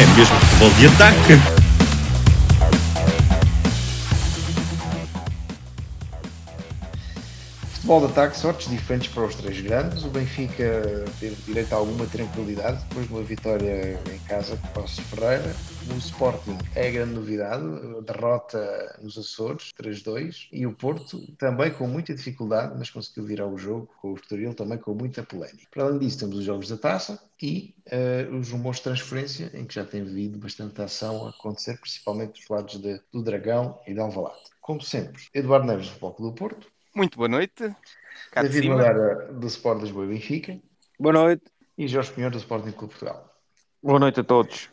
É mesmo futebol de ataque. Futebol de ataque, sortes diferentes para os três grandes. O Benfica teve direito a alguma tranquilidade depois de uma vitória em casa com o Passos Ferreira. O Sporting é a grande novidade, a derrota nos Açores, 3-2. E o Porto também com muita dificuldade, mas conseguiu virar o jogo com o Estoril também com muita polémica. Para além disso, temos os jogos da taça e uh, os rumores de transferência, em que já tem havido bastante ação a acontecer, principalmente dos lados de, do Dragão e de Alvalade. Como sempre, Eduardo Neves do Clube do Porto, Muito boa noite. Cá David. Madeira do Sport Lisboa e Benfica Boa noite. e Jorge Pinheiro do Sporting Clube Portugal. Boa noite a todos.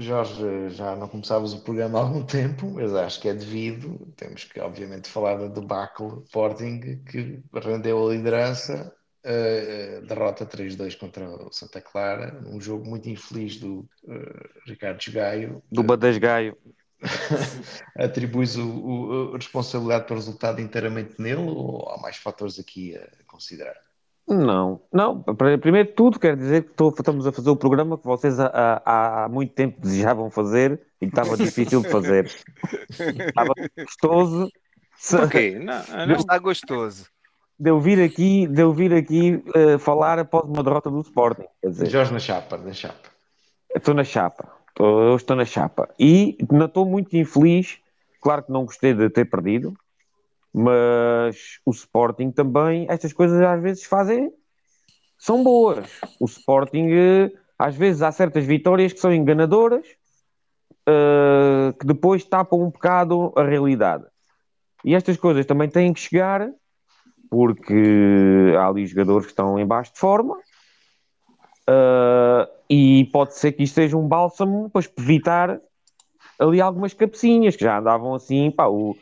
Jorge, já não começávamos o programa há algum tempo, mas acho que é devido. Temos que, obviamente, falar da debacle Sporting que rendeu a liderança, eh, derrota 3-2 contra o Santa Clara, um jogo muito infeliz do eh, Ricardo Gaio. Do Badasgaio. Atribuis o, o- a responsabilidade pelo resultado inteiramente nele ou há mais fatores aqui a considerar? Não, não. Primeiro de tudo, quero dizer que estou- estamos a fazer o programa que vocês há, há- há muito tempo desejavam fazer e estava difícil de fazer. Estava gostoso Porquê? Não, não está gostoso. de eu vir aqui, de eu vir aqui eh, falar após uma derrota do Sporting. Quer dizer, Jorge na chapa, na chapa. estou na chapa. Estou- eu estou na chapa. E não estou muito infeliz. Claro que não gostei de ter perdido, mas o Sporting também, estas coisas às vezes fazem, são boas. O Sporting, eh, às vezes, há certas vitórias que são enganadoras, eh, que depois tapam um bocado a realidade. E estas coisas também têm que chegar, porque há ali jogadores que estão em baixo de forma. Uh, e pode ser que isto seja um bálsamo para evitar ali algumas cabecinhas que já andavam assim, pá, o,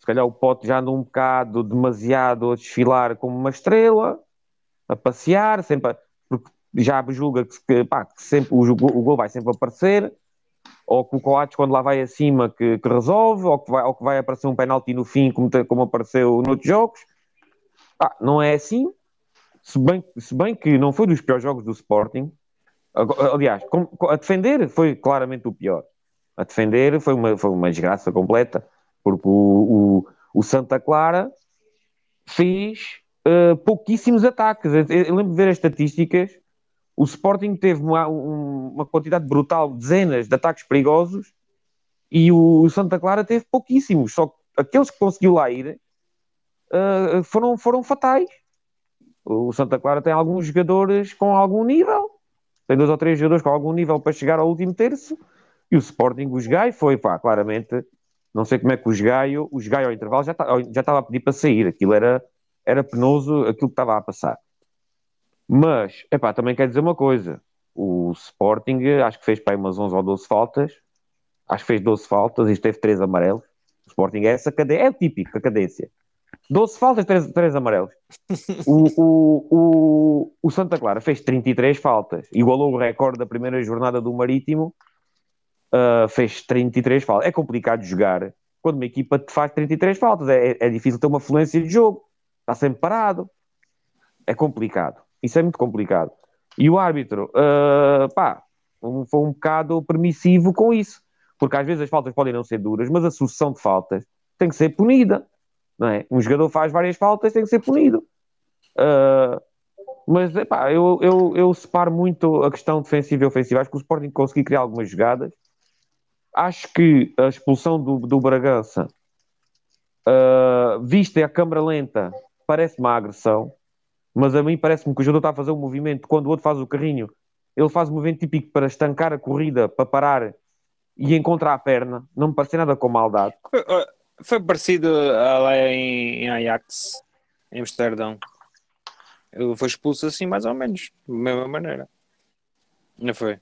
se calhar o pote já anda um bocado demasiado a desfilar como uma estrela, a passear, sempre a- porque já julga que, que, pá, que sempre o, o gol vai sempre aparecer, ou que o Coates quando lá vai acima que, que resolve, ou que, vai, ou que vai aparecer um penalti no fim como, como apareceu noutros jogos. Pá, não é assim, se bem, se bem que não foi dos piores jogos do Sporting, aliás, a defender foi claramente o pior. A defender foi uma, foi uma desgraça completa, porque o, o, o Santa Clara fez pouquíssimos ataques. Eu, eu lembro de ver as estatísticas. O Sporting teve uma, um- uma quantidade brutal, dezenas de ataques perigosos, e o Santa Clara teve pouquíssimos. Só que aqueles que conseguiu lá ir eh, foram, foram fatais. O Santa Clara tem alguns jogadores com algum nível, tem dois ou três jogadores com algum nível para chegar ao último terço, e o Sporting, o Gaio, foi, pá, claramente, não sei como é que o Gaio, o Gaio ao intervalo já, tá- já estava a pedir para sair, aquilo era, era penoso, aquilo que estava a passar. Mas, epá, também quer dizer uma coisa, o Sporting, acho que fez para aí umas 11 ou 12 faltas, acho que fez 12 faltas e teve 3 amarelos, o Sporting é essa cadência, é típico, a cadência. 12 faltas, 3, 3 amarelos. O, o, o, o Santa Clara fez 33 faltas, igualou o recorde da primeira jornada do Marítimo, uh, fez 33 faltas. É complicado jogar quando uma equipa te faz 33 faltas, é, é difícil ter uma fluência de jogo, está sempre parado, é complicado, isso é muito complicado. E o árbitro, uh, pá, um- foi um bocado permissivo com isso, porque às vezes as faltas podem não ser duras, mas a sucessão de faltas tem que ser punida. Não é? Um jogador faz várias faltas, tem que ser punido. Uh, mas epá, eu, eu, eu separo muito a questão defensiva e ofensiva. Acho que o Sporting conseguiu criar algumas jogadas. Acho que a expulsão do, do Bragança, uh, vista a câmara lenta, parece uma agressão. Mas a mim parece-me que o jogador está a fazer um movimento. Quando o outro faz o carrinho, ele faz um movimento típico para estancar a corrida, para parar e encontrar a perna. Não me parece nada com maldade. Foi, foi parecido lá em, em Ajax, em Amsterdão. Ele foi expulso assim, mais ou menos, da mesma maneira. Não foi?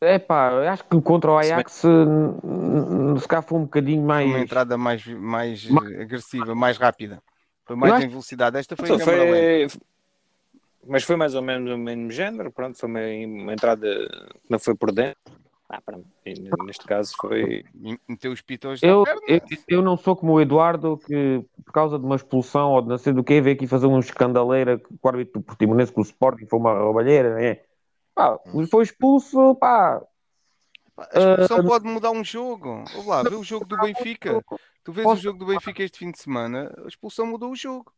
É pá, eu acho que contra o Se bem- Ajax n- n- se calhar foi um bocadinho mais. uma entrada mais, mais Ma- agressiva, mais rápida. Foi mais acho- em velocidade. Esta foi Então, foi... Mas foi mais ou menos o mesmo género, pronto, foi uma, uma entrada que não foi por dentro. Ah, pronto. Neste caso foi. Meteu os pitões Eu, eu, eu não sou como o Eduardo que, por causa de uma expulsão ou de não sei do que, veio aqui fazer um escandaleira com o árbitro do Portimonense com o Sporting, foi uma roubalheira, né? Pá, foi expulso, pá. A expulsão Ah, pode mudar um jogo. Olha lá, vê o jogo do Benfica. Tu vês o Posso- jogo do Benfica este fim de semana, a expulsão mudou o jogo.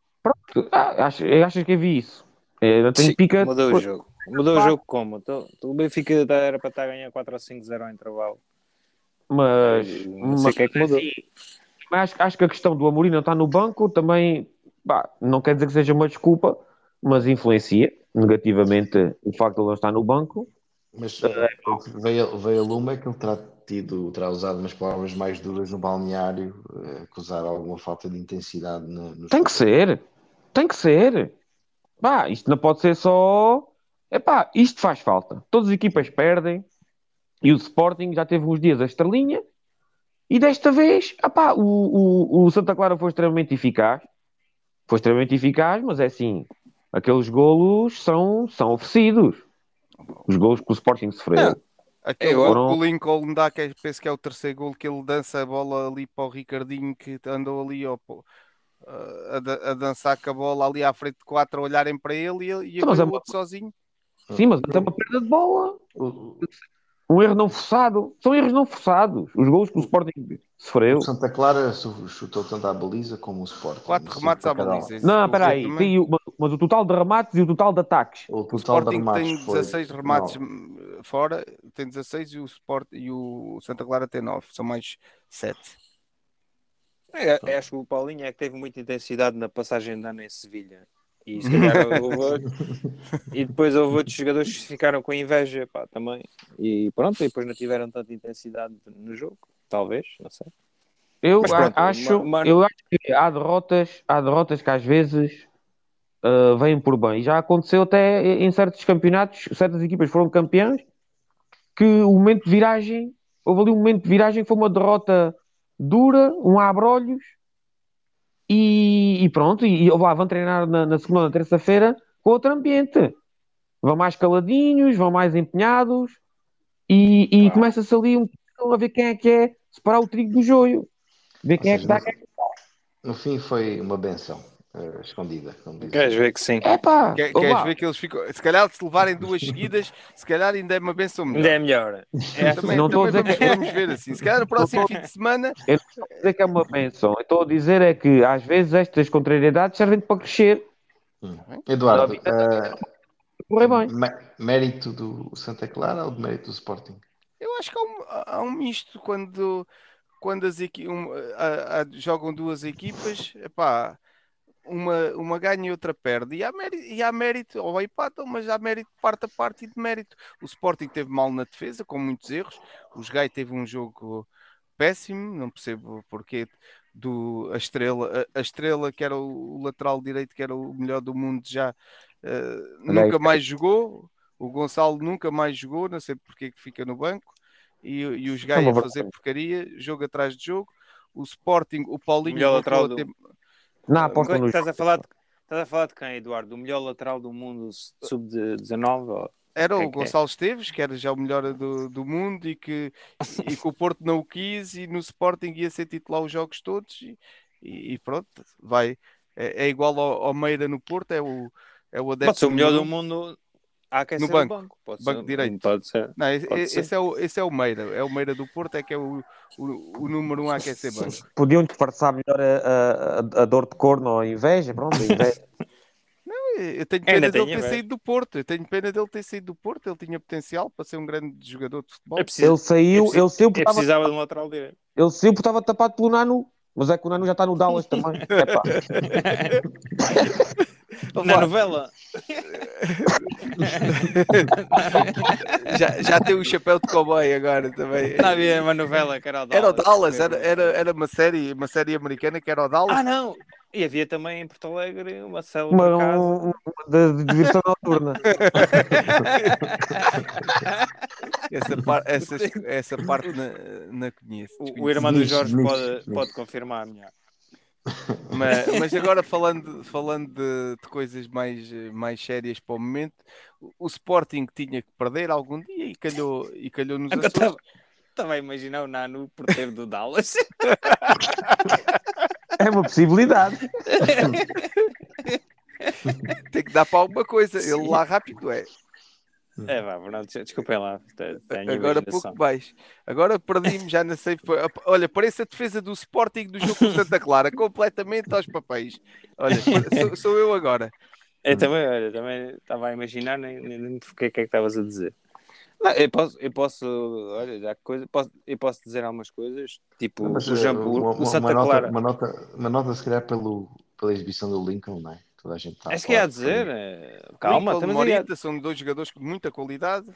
Ah, acho, achas que eu vi isso? Eu tenho Sim, pica. Mudou o jogo. Mudou o jogo como? Então, o Benfica era para estar a ganhar 4 ou 5-0 ao intervalo. Mas, Não sei mas, o que é que mudou. mas acho, acho que a questão do Amorim não estar no banco também pá, não quer dizer que seja uma desculpa, mas influencia negativamente o facto de ele não estar no banco. Mas eh, que veio, veio a lume é que ele terá tido, terá usado umas palavras mais duras no balneário, eh, acusar alguma falta de intensidade nos Tem que ser, tem que ser. Pá, isto não pode ser só. Epá, isto faz falta. Todas as equipas perdem e o Sporting já teve uns dias a estrelinha e desta vez, epá, o, o, o Santa Clara foi extremamente eficaz. Foi extremamente eficaz, mas é assim, aqueles golos são, são oferecidos. Os golos que o Sporting sofreu. Aquele Eu- gol Foram- que o Lincoln dá, que é- penso que é o terceiro gol, que ele dança a bola ali para o Ricardinho, que andou ali a, a dançar com a bola ali à frente de quatro a olharem para ele e, ele- e Então, mas é o outro sozinho. Sim, mas é uma perda de bola. O, Um erro não forçado. São erros não forçados. Os golos que o Sporting sofreu. o Santa Clara chutou tanto à baliza como o Sporting. Quatro remates à baliza. Esse Não, espera aí. também. Tem o- mas, o total de remates e o total de ataques. O O total de Sporting remates tem foi 16 remates nove. hum, fora, tem 16 e o, Sport, e o Santa Clara tem 9, são mais 7. É, é, acho que o Paulinho é que teve muita intensidade na passagem de ano em Sevilha. E, se calhar houve e depois houve outros jogadores que ficaram com inveja pá, também. E pronto, e depois não tiveram tanta intensidade no jogo. Talvez, não sei. Eu Mas pronto, acho, mano- eu acho que há derrotas, há derrotas que às vezes ah, vêm por bem. Já aconteceu até em certos campeonatos, certas equipas foram campeãs, que o momento de viragem, houve ali um momento de viragem que foi uma derrota dura, um abrolhos, e, e pronto, e, e lá, vão treinar na, na segunda ou terça-feira com outro ambiente. Vão mais caladinhos, vão mais empenhados, e, e começa-se ali um a ver quem é que é separar o trigo do joio. Ver quem é que seja, está. No fim foi uma benção eh, escondida. como diz. Queres ver que sim? É pá, Quer, queres ver que eles ficam. Se calhar, se levarem duas seguidas, se calhar ainda é uma benção melhor. Ainda é melhor. É, Também, Não estou a dizer vamos, que- vamos ver assim. Se calhar no próximo fim de semana, dizer que é uma benção. Eu estou a dizer é que às vezes estas contrariedades servem para crescer, Eduardo, A eh, correr bem. mé- mérito do Santa Clara ou de mérito do Sporting? eu acho que há um, há um misto quando, quando as equi um, a- a- jogam duas equipas, epá, uma, uma ganha e outra perde. E há mérito, e há mérito ou empatam, mas há mérito de parte a parte e de mérito. O Sporting teve mal na defesa, com muitos erros. O Gai teve um jogo péssimo, não percebo porque do a estrela, a, a estrela que era o, o lateral direito, que era o melhor do mundo, já aí. nunca mais jogou. O Gonçalo nunca mais jogou, não sei porque é que fica no banco. E, e os É Gai uma a fazer porcaria, jogo atrás de jogo. O Sporting, o Paulinho Melhor voltou lateral a do- ter- Não aposta Quando nos. estás a falar de, estás a falar de quem, Eduardo? O melhor lateral do mundo sub-19? ou- Era é o que é? Gonçalo Esteves, que era já o melhor do, do mundo e que, e que o Porto não o quis e no Sporting ia ser titular os jogos todos e, e- pronto, vai. É, é igual ao, ao Meira no Porto, é o, é o adepto Pode ser o melhor do mundo a aquecer No banco. o banco. Pode Banco ser, direito. Pode ser. Não, esse, Pode esse ser. é o, esse é o Meira, é o Meira do Porto, é que é o, o, o número um a aquecer banco. Podiam disfarçar melhor a, a- a- dor de corno ou a inveja. Pronto, a inveja. Eu tenho Ainda pena dele tenho ter saído do Porto. Eu tenho pena dele ter saído do Porto. Ele tinha potencial para ser um grande jogador de futebol. É preciso, Ele saiu, é preciso- ele saiu porque é estava precisava de um lateral direito. ele saiu porque estava tapado pelo Nanu. Mas é que o Nanu já está no Dallas também. Epá. Na novela. já, já tem o chapéu de cowboy agora também. Não havia uma novela que era o Dallas. Era o Dallas, era, era, era uma série, uma série americana que era o Dallas. Ah, não! E havia também em Porto Alegre uma célula Uma, de casa. um- uma de, de diversão noturna. Essa, par- essa, essa parte na, na conheço. O, o irmão do Jorge pode, pode confirmar melhor. Mas, mas agora falando, falando de, de coisas mais, mais sérias para o momento, o- o Sporting tinha que perder algum dia e calhou, e calhou nos Agora Açores. Estava a imaginar o Nano porteiro do Dallas. É uma possibilidade. Tem que dar para alguma coisa. Ele lá rápido é. É, vá, des- desculpem lá. Agora pouco mais. Agora perdi-me, já não sei. Olha, parece a defesa do Sporting do jogo com Santa Clara, completamente aos papéis. Olha, sou, sou eu agora. Eu também, olha, também estava a imaginar, nem, nem, nem o que é que estavas a dizer. Não, eu posso, eu posso, olha, já que coisa, posso, eu posso dizer algumas coisas, tipo Mas, o, eh, Jambu, uma, o Santa uma nota, Clara. Uma nota, uma nota, se calhar, pelo, pela exibição do Lincoln, não é? Toda a gente está É isso que ia dizer. que- eh, Calma, Lincoln, estamos aí a- Morita são dois jogadores com muita qualidade.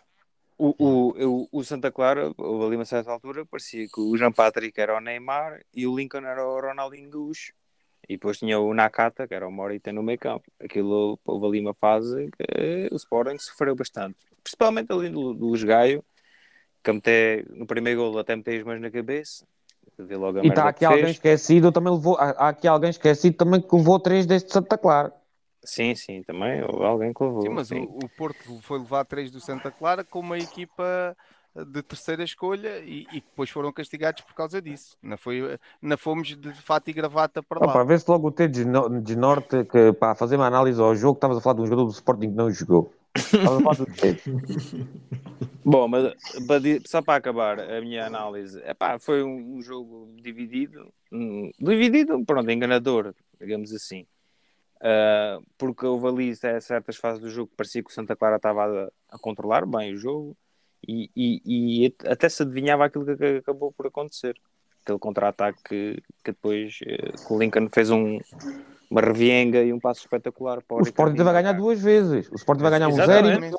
o, o, o, o Santa Clara, houve ali uma certa altura, parecia que o Jean Patrick era o Neymar e o Lincoln era o Ronaldinho Gaúcho. E depois tinha o Nakata, que era o Morita no meio campo. Aquilo, houve ali uma fase que o Sporting sofreu bastante. Principalmente ali do, do Gaio, que até, no primeiro golo até metei as mãos na cabeça. Vê logo a E está aqui que alguém fez. esquecido, também levou. Há aqui alguém esquecido também que levou três deste Santa Clara. Sim, sim, também houve alguém que levou. Sim, mas o, sim. o Porto foi levar três do Santa Clara com uma equipa de terceira escolha e, e depois foram castigados por causa disso. Não, foi, não fomos de fato e gravata para lá. para ver se logo o T de no- de Norte, que para fazer uma análise ao jogo, estavas a falar de um jogador do Sporting que não jogou. Bom, mas só para acabar a minha análise, epá, foi um, um jogo dividido, hum, dividido, pronto, enganador, digamos assim. Ah, porque houve ali ce- certas fases do jogo que parecia que o Santa Clara estava a, a controlar bem o jogo e, e- e at- até se adivinhava aquilo que, que acabou por acontecer. Aquele contra-ataque que, que depois eh, que o Lincoln fez um, uma revienga e um passo espetacular para O Sporting a ganhar duas vezes. O Sporting vai ganhar um zero e Exatamente.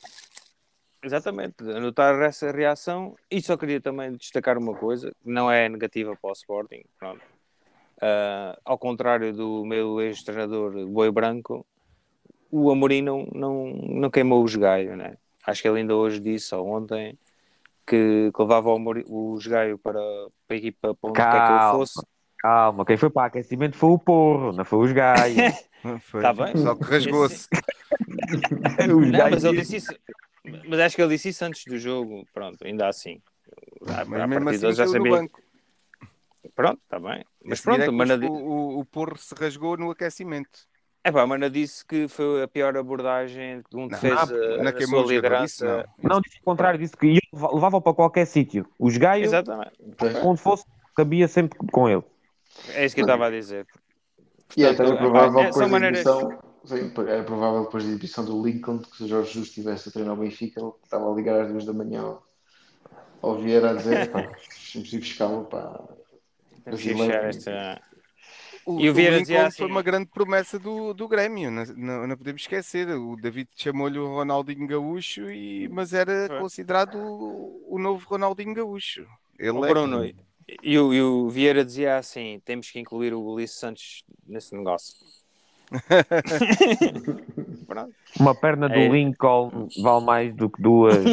Exatamente, anotar essa reação e só queria também destacar uma coisa, que não é negativa para o Sporting, pronto. Ah, ao contrário do meu ex-treinador Boi Branco, o Amorim não, não, não queimou os gaio, né? Acho que ele ainda hoje disse, ou ontem, que, que levava o, Amorim- o gaio para, para a equipa para onde quer que ele fosse. Calma, quem foi para aquecimento foi o Porro, não foi os gajos. Foi. Tá bem. Só que rasgou-se. os Não, mas ele disse isso. Mas acho que ele disse isso antes do jogo, pronto, ainda assim. À- Mas à mesmo assim já sabia. banco. Pronto, está bem. Mas A é pronto, que Mana, o, o, o Porro se rasgou no aquecimento. é pá, Mana disse que foi a pior abordagem de um defesa não na queimou sua os jogadores, isso liderança. Não, disse o contrário, disse que levavam para qualquer sítio. Os gajos, Exatamente. onde fosse, cabia sempre com ele. É isso que eu estava a dizer. E é Portanto, também provável é, depois da exibição, sim, era provável depois da exibição do Lincoln que se o Jorge Jesus estivesse a treinar o Benfica, ele estava a ligar às duas da manhã ao, ao Vieira a dizer, pá, vamos ir buscá-lo, pá. Esta. O, E o Vieira Lincoln dizia assim- foi uma grande promessa do, do Grêmio, não, não, não podemos esquecer. O David chamou-lhe o Ronaldinho Gaúcho, e, mas era Foi. considerado o, o novo Ronaldinho Gaúcho. Ele O é- Bruno e o, e o Vieira dizia assim: temos que incluir o Ulisses Santos nesse negócio. Uma perna do É. Lincoln vale mais do que duas.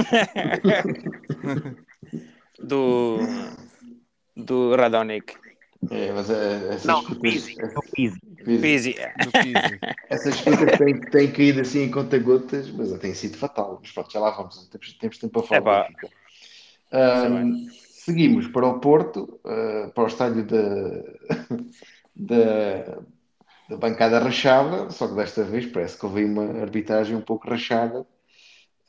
Do, do Radonic. É, mas é, essas Não, escutas, Pizzi. Pizzi. Do essas escutas têm, têm caído assim em conta-gotas, mas tem sido fatal. Mas pronto, já lá vamos, temos, temos tempo para falar. Do. Ahm, seguimos para o Porto, ah, para o estádio da, da, da bancada rachada, só que desta vez parece que houve uma arbitragem um pouco rachada.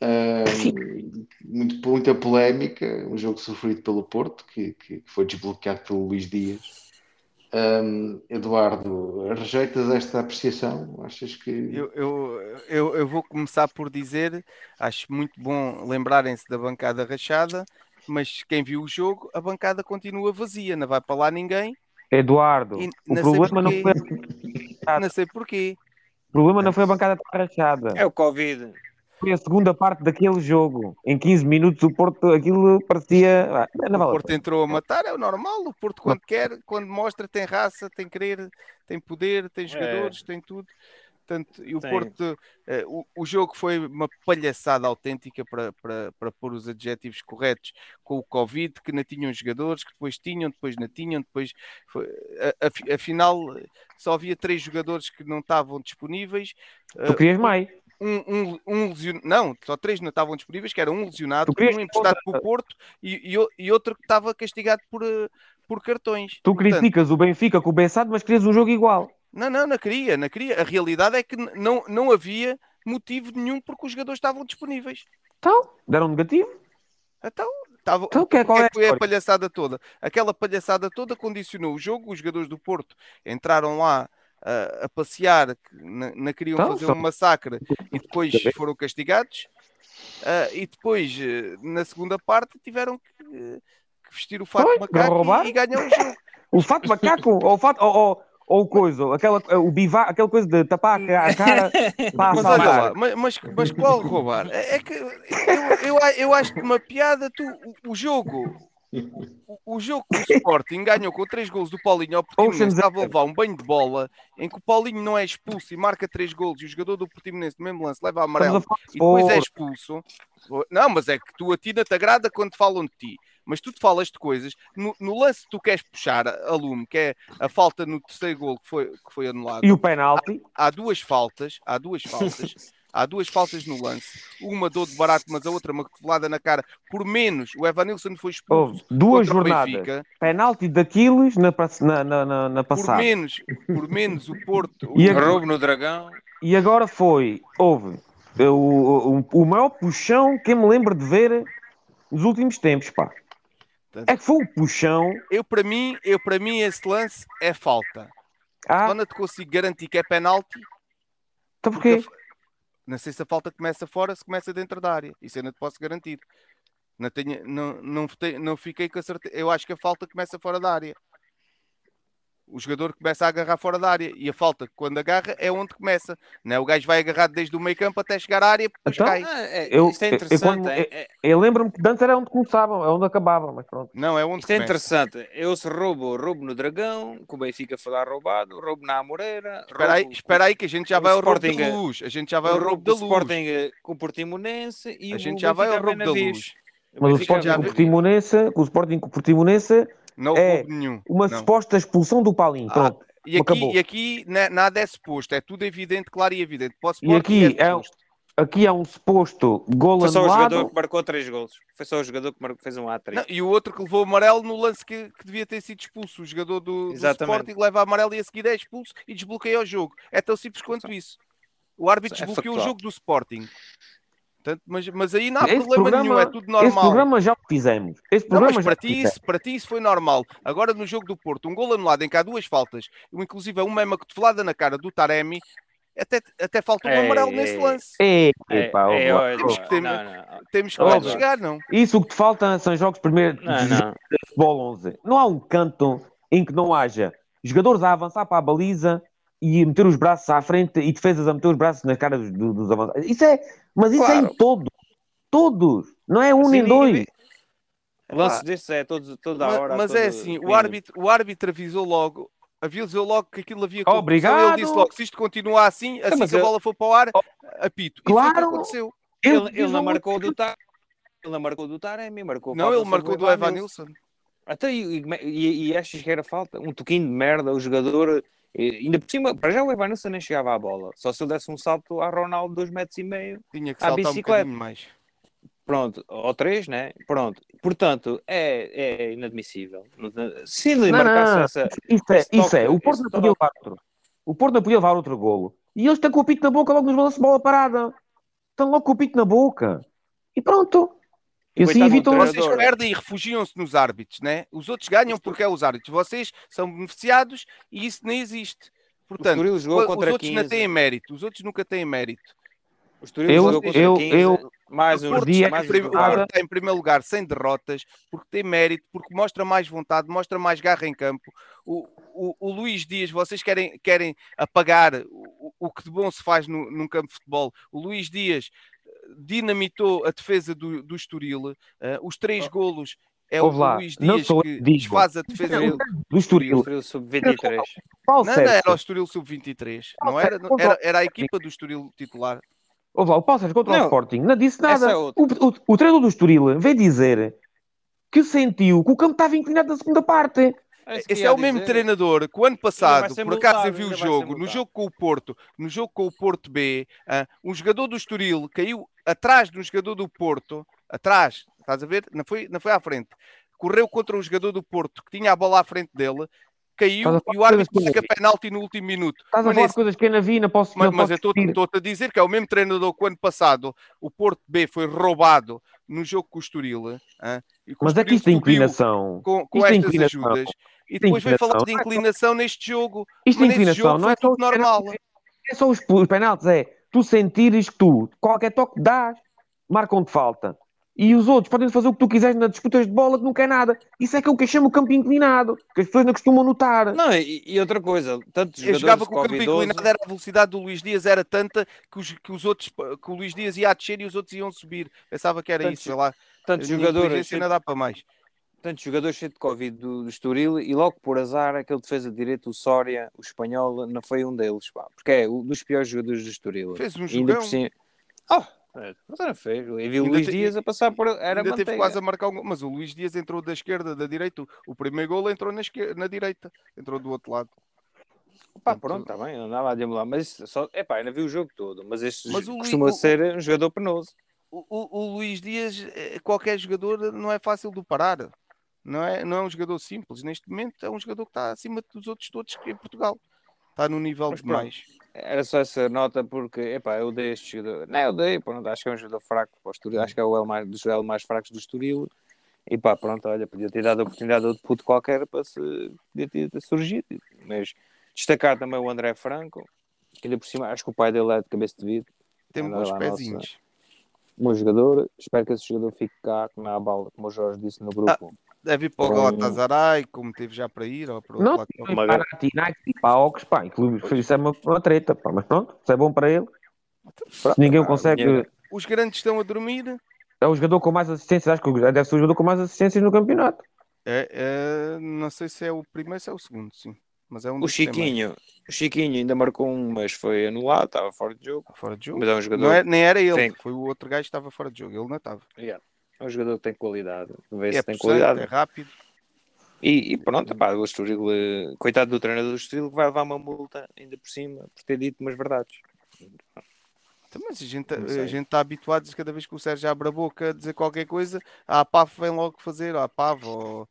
Ahm, muito, muita polémica, um jogo sofrido pelo Porto, que, que que foi desbloqueado pelo Luís Dias. Ahm, Eduardo, rejeitas esta apreciação? Achas que. Eu, eu, eu, eu vou começar por dizer, acho muito bom lembrarem-se da bancada rachada, mas quem viu o jogo, a bancada continua vazia, não vai para lá ninguém, Eduardo, E o não problema não, foi, não sei porquê. o problema não foi a bancada estar rachada. É o Covid. Foi a segunda parte daquele jogo. Em 15 minutos o Porto, aquilo parecia. ah, Não O Porto entrou a matar, é o normal. O Porto, quando quer, quando mostra, tem raça, tem querer, tem poder, tem jogadores, tem tudo. Portanto, e o Tem. Porto, eh, o, o jogo foi uma palhaçada autêntica para, para, para pôr os adjetivos corretos com o Covid, que não tinham jogadores, que depois tinham, depois não tinham, depois foi, a- a- afinal só havia três jogadores que não estavam disponíveis. Tu Eh, querias mais. um, um, um lesionado, não, só três não estavam disponíveis, que era um lesionado, Tu um que emprestado para o Porto e, e, e outro que estava castigado por, eh, por cartões. Tu Portanto, criticas o Benfica com o Bessado, mas querias um jogo igual. Não, não, não queria, não queria. A realidade é que não, não havia motivo nenhum porque os jogadores estavam disponíveis. Então, deram negativo. Então, estava, Então, que é- qual porque é a foi a história? palhaçada toda? Aquela palhaçada toda condicionou o jogo, os jogadores do Porto entraram lá ah, a passear, que não, não queriam Então, fazer só- um massacre e depois foram castigados. Ah, e depois, eh, na segunda parte, tiveram que, que vestir o fato macaco e, e ganhar o jogo. O fato macaco, ou o fato. Ou, ou, ou o coisa, aquela, o biva, aquela coisa de tapar a ca- a cara para Mas olha lá, mas, mas, mas qual roubar? É é que eu, eu, eu acho que uma piada, tu, o, o jogo, o, o jogo que o Sporting ganhou com três gols do Paulinho ao Portimonense, estava a levar um banho de bola, em que o Paulinho não é expulso e marca três gols e o jogador do Portimonense no mesmo lance leva amarelo a de e depois é expulso. Não, mas é que tu a ti não te agrada quando falam de ti. Mas tu te falas de coisas, no, no lance que tu queres puxar a, lume, que é a falta no terceiro gol que foi, que foi anulado E o penalti. há duas faltas, há duas faltas, há duas faltas no lance. Uma dou de barato, mas a outra uma cotovelada na cara. Por menos, o Evanilson foi expulso. Houve duas jornadas. Benfica. Penalti daqueles na, na, na, na, na Por passada. menos, por menos o Porto. E o- a- Roubo no Dragão. E agora foi, houve eh, o, o, o maior puxão que eu me lembro de ver nos últimos tempos, pá. É que foi um puxão. Eu, para mim, eu, para mim, esse lance é falta. Ah, Quando te consigo garantir que é penalti, então porque porquê? fa- não sei se a falta começa fora, se começa dentro da área. Isso eu não te posso garantir. Não, tenho, não, não, não fiquei com a certeza. Eu acho que a falta começa fora da área. O jogador começa a agarrar fora da área. E a falta, quando agarra, é onde começa. Não é? O gajo vai agarrado desde o meio campo até chegar à área, depois Então? cai. Ah, é- Eu- isto é eu- eu interessante. quando- é- é- Eu lembro-me que antes era onde começava, é onde acabava, mas pronto. Não, é onde Isto é começa. interessante. Eu se roubo, roubo no Dragão, que o Benfica foi lá roubado, roubo na Amoreira. Espera aí, espera aí que a gente já vai ao roubo Sporting da é- luz. A gente já vai o ao roubo da luz. Sporting com o Portimonense e A o gente já vai ao roubo da luz. Mas o Sporting com o. Portimonense, com o Sporting com o Portimonense, Não houve É, nenhum. uma Não. suposta expulsão do Paulinho. Ah, Pronto. E aqui, acabou. e aqui na- nada é suposto, é tudo evidente, claro e evidente. Posso E aqui é, aqui há um suposto gol Foi só o anulado. jogador que marcou três gols. Foi só o jogador que marcou, fez um hat Não, e o outro que levou o amarelo no lance que, que devia ter sido expulso. O jogador do, do. Sporting leva amarelo e a seguir é expulso e desbloqueia o jogo. É tão simples quanto isso. O árbitro É desbloqueou o jogo do Sporting. Portanto, mas, mas aí não há Esse problema programa- nenhum, é tudo Esse normal. programa já o fizemos. Esse Não, programa mas já para o ti, fizemos. isso, para ti isso foi normal. Agora no jogo do Porto, um gol anulado em que há duas faltas, inclusive é uma mesma cotovelada na cara do Taremi, até, até falta um É, amarelo nesse é. lance. É, É, é, Temos que ter- não, não. Temos que lá chegar, não? Isso o que te falta são jogos primeiro Não, de não. futebol 11. Não há um canto em que não haja jogadores a avançar para a baliza e meter os braços à frente e defesas a meter os braços na cara dos, do- dos avançados. Isso é, mas isso é Claro. em todos. Todos. Não é um Assim, nem dois. vê. Lances desses é todos, toda a hora. Mas, todo é assim, o árbitro, o árbitro avisou logo, avisou logo que aquilo havia Obrigado. Ele disse logo, se isto continuar assim, assim mas que a bola for para o ar, apito. E foi o que Claro. aconteceu. Eu Ele, ele diz não marcou do Tar... Ele não marcou do Taremi, marcou Não, ele marcou o do Evanilson. Até, e, e, e achas que era falta? Um toquinho de merda, o jogador. E- Ainda por cima, para já o Evanilson nem chegava à bola. Só se ele desse um salto a Ronaldo, dois metros e meio. Tinha que À saltar um bicicleta. bocadinho mais. Pronto, ou três, né? Pronto. Portanto, é, é inadmissível. Se ele Não, marcasse não. essa. Isso é, isso é. O Porto não podia toque. levar outro. O Porto não podia levar outro golo. E eles estão com o pito na boca logo nos balanços de bola parada. Estão logo com o pito na boca. E pronto. E assim evitam. Vocês perdem e refugiam-se nos árbitros, né? Os outros ganham porque é os árbitros. Vocês são beneficiados e isso nem existe. Portanto, os outros não 15. têm mérito. Os outros nunca têm mérito. O Estoril Eu- jogou contra eu- 15, eu- mais Porto, dia- mais em está em primeiro lugar sem derrotas, porque tem mérito, porque mostra mais vontade, mostra mais garra em campo. O, o, o Luís Dias, vocês querem, querem apagar o, o que de bom se faz no, num campo de futebol. O Luís Dias dinamitou a defesa do, do Estoril. eh, os três golos é o Ouve lá, Luís não Dias sou que digo. desfaz a defesa Não, do do Estoril. Estoril sub-23. Paulo Não, não, era o Sérgio, Estoril Sub-23. Ah, Não era, não- era, era a equipa do Estoril titular. ouve lá, o Paulo Sérgio contra Não, o Sporting não disse nada. é o, o, o treinador do Estoril veio dizer que sentiu que o campo estava inclinado na segunda parte. que Esse é o mesmo dizer. treinador que o ano passado, por acaso multado, eu vi o jogo, no jogo com o Porto, no jogo com o Porto B, ah, um jogador do Estoril caiu atrás de um jogador do Porto, atrás, estás a ver? Não foi, não foi à frente. Correu contra um jogador do Porto que tinha a bola à frente dele, caiu a falar e o árbitro coisas que penalti no último minuto. Estás a Mas falar de nesse- coisas que eu não vi, não posso, mas, não mas posso eu estou-te a dizer que é o mesmo treinador que o ano passado o Porto B foi roubado no jogo com o Estoril. e Mas é que isto é inclinação. com, com estas inclinação. ajudas e depois veio falar de inclinação neste jogo. Isto é inclinação, jogo não é só tudo normal. É só os, os penaltis, é tu sentires que tu, qualquer toque que dás, marcam de falta. E os outros podem fazer o que tu quiseres nas disputas de bola que não quer nada. Isso é que é o que eu chamo o campo inclinado, que as pessoas não costumam notar. Não, e, e outra coisa, tantos Eu jogava com o campo Covid-12 inclinado, era a velocidade do Luís Dias era tanta que os, que os outros, que o Luís Dias ia a descer e os outros iam subir. Pensava que era Tantos- isso, sei lá. tantos jogadores, ainda dá para mais. Tantos jogadores cheios de Covid do, do Estoril e logo por azar aquele defesa de direito, o Soria, o espanhol, não foi um deles, pá, porque é um dos piores jogadores do Estoril. Fez um jogão. cima... Oh, é, mas era feio. E vi o Luís te- Dias a passar por... Era ainda teve quase a marcar um mas o Luís Dias entrou da esquerda, da direita. O- primeiro gol entrou na, esquerda, na direita, entrou do outro lado. Pá, pronto, está bem, andava a demolar, mas só... Epá, ainda vi o jogo todo, mas este Mas o Luís- costuma o- ser um jogador penoso. O, o- o Luís Dias, eh, qualquer jogador, não é fácil de parar. Não é, não é um jogador simples. Neste momento é um jogador que está acima dos outros todos que em Portugal. Está no nível Mas demais. Era só essa nota porque, epá, eu dei este jogador. Não, eu dei, pronto, acho que é um jogador fraco para o Estoril. Acho que é o L mais, dos L mais fracos do Estoril. E pá, pronto, olha, podia ter dado a oportunidade a outro puto qualquer para se podia ter, ter surgido. Mas destacar também o André Franco, que ainda por cima, acho que o pai dele é de cabeça de vidro. Tem bons nossa. pezinhos. Um bom jogador, espero que esse jogador fique cá, como é a bala, como o Jorge disse no grupo. Deve ir para o Para Galatasaray, como teve já para ir, ou para Não, para a Nike e para a Ox, pá, inclusive, isso é uma, uma treta, pá, mas pronto, se é bom para ele. Se ninguém pá, consegue. Os grandes estão a dormir. É o jogador com mais assistências, acho que deve ser o jogador com mais assistências no campeonato. É, é, não sei se é o primeiro ou se é o segundo, sim. Mas é um O. Chiquinho, o Chiquinho ainda marcou um, mas foi anulado, estava fora de jogo. Fora de jogo. Mas é um jogador. Não é, nem era ele, Sim. foi o outro gajo que estava fora de jogo. Ele não estava. Yeah. É um jogador que tem qualidade. Vê se É tem possante, qualidade. é rápido. E, e pronto, pá, o Estoril, eh, coitado do treinador do Estoril, que vai levar uma multa ainda por cima por ter dito umas verdades. Então, mas a gente sei. a gente está habituado a cada vez que o Sérgio abre a boca a dizer qualquer coisa, a PAF vem logo fazer, a PAV, ou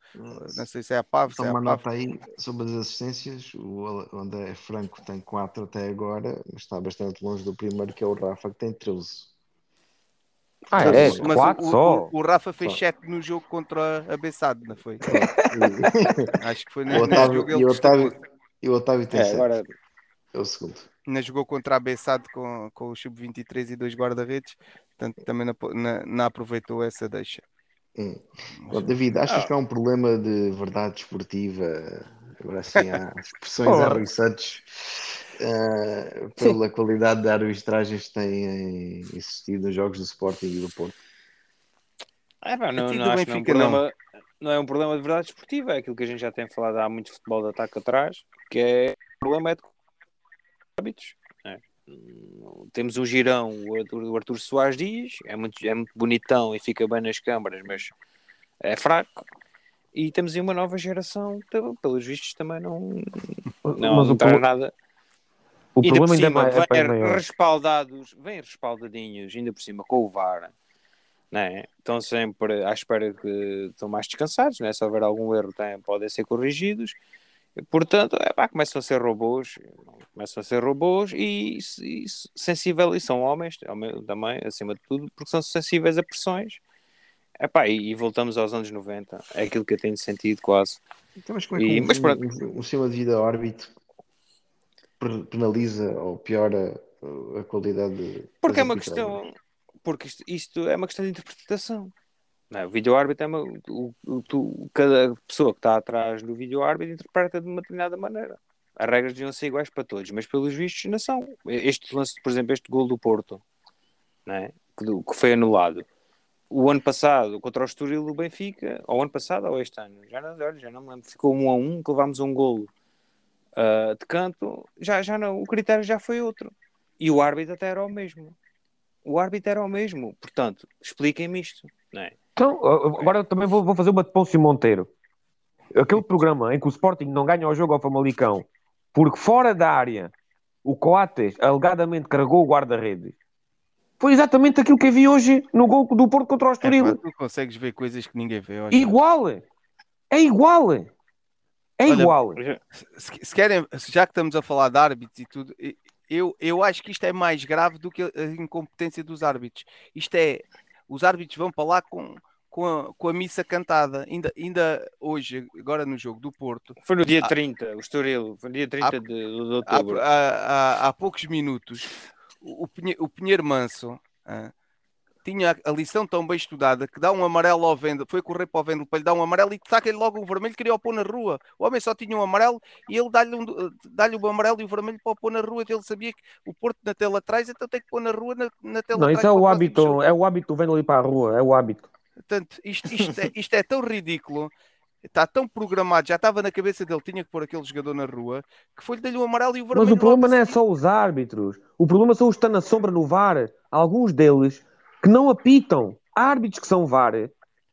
não sei se é a PAV, se Então, é uma a PAV. nota aí sobre as assistências. O André Franco tem 4 até agora, mas está bastante longe do primeiro, que é o Rafa, que tem 13. Ah, Mas- é, mas quatro o, só. o, o Rafa fez Só. 7 no jogo contra a Bessade, não foi? Acho que foi o nesse, nesse Otávio, jogo e, o Otávio, e o Otávio tem É, 7. agora, É o segundo. Ainda jogou contra a Bessade com, com o Sub-23 e dois guarda-redes, portanto também não, não- não aproveitou essa deixa. Hum. David, achas Ah. que há um problema de verdade esportiva? Agora sim, há expressões Oh. arroçantes eh, pela qualidade de arbitragens que têm existido nos jogos do Sporting e do Porto. é, pá, não, não acho que não é um problema. Não é um problema de verdade esportiva, é aquilo que a gente já tem falado há muito futebol de ataque atrás, que é o problema é de hábitos. Hum, Temos um girão, o Arthur, o Arthur Soares Dias, é muito, é muito bonitão e fica bem nas câmaras, mas é fraco. E temos aí uma nova geração, que, pelos vistos também não, não, mas não o, nada. O por problema ainda é cima, mais, é vêm bem maior. respaldados, vêm respaldadinhos, ainda por cima com o VAR, né? estão sempre à espera que estão mais descansados, né? se houver algum erro tem, podem ser corrigidos. E, Portanto, é, pá, começam a ser robôs, começam a ser robôs e, e sensíveis, e são homens homem- também, acima de tudo, porque são sensíveis a pressões. Epá, e, e voltamos aos anos 90, é aquilo que eu tenho sentido quase. Então, mas como é que E- um, mas pronto. um, um sistema de vida árbitro per- penaliza ou piora uh, a qualidade de, Porque é uma questão. Porque isto, isto é uma questão de interpretação. Não é? O vídeo-árbitro é uma. O, o- tu- cada pessoa que está atrás do vídeo-árbitro interpreta de uma determinada maneira. As regras deviam ser iguais para todos, mas pelos vistos não são. Este lance, por exemplo, este gol do Porto, é? que, que foi anulado. O ano passado, contra o Estoril do Benfica, ou ano passado ou este ano, já não, já não me lembro, ficou um a um, que levámos um golo ah, de canto, já, já não, o critério já foi outro. E o árbitro até era o mesmo. O árbitro era o mesmo. Portanto, expliquem-me isto. Não é? Então, uh, agora eu também vou, vou fazer uma de Pôncio Monteiro. Aquele programa em que o Sporting não ganha o jogo ao Famalicão porque fora da área o Coates alegadamente carregou o guarda-redes. Foi exatamente aquilo que eu vi hoje no gol do Porto contra o É, Estoril. pá, tu consegues ver coisas que ninguém vê. igual! É igual! É Olha, igual! se, se querem, já que estamos a falar de árbitros e tudo, eu, eu acho que isto é mais grave do que a incompetência dos árbitros. Isto é, os árbitros vão para lá com, com, a, com a missa cantada. Ainda, ainda hoje, agora no jogo do Porto, Foi no dia Ah. 30, o Estoril, foi no dia 30 de, de há, outubro. há, há- há poucos minutos, o, o Pinheiro Manso ah, tinha a lição tão bem estudada que dá um amarelo ao Vendel, foi correr para o Vendel para lhe dar um amarelo e saca-lhe logo o vermelho, queria o pôr na rua. O homem só tinha um amarelo e ele dá-lhe um, dá-lhe o amarelo e o vermelho para o pôr na rua. Ele sabia que o Porto na tela atrás, então tem que pôr na rua na, na tela Não, isso é o hábito, é o hábito vendo ali para a rua, é o hábito. Portanto, isto, isto, é, isto é tão ridículo, está tão programado, já estava na cabeça dele, tinha que pôr aquele jogador na rua, que foi-lhe dar-lhe o amarelo e o vermelho. Mas o problema não é só os árbitros. O problema são os que estão na sombra no VAR. Alguns deles que não apitam. Há árbitros que são VAR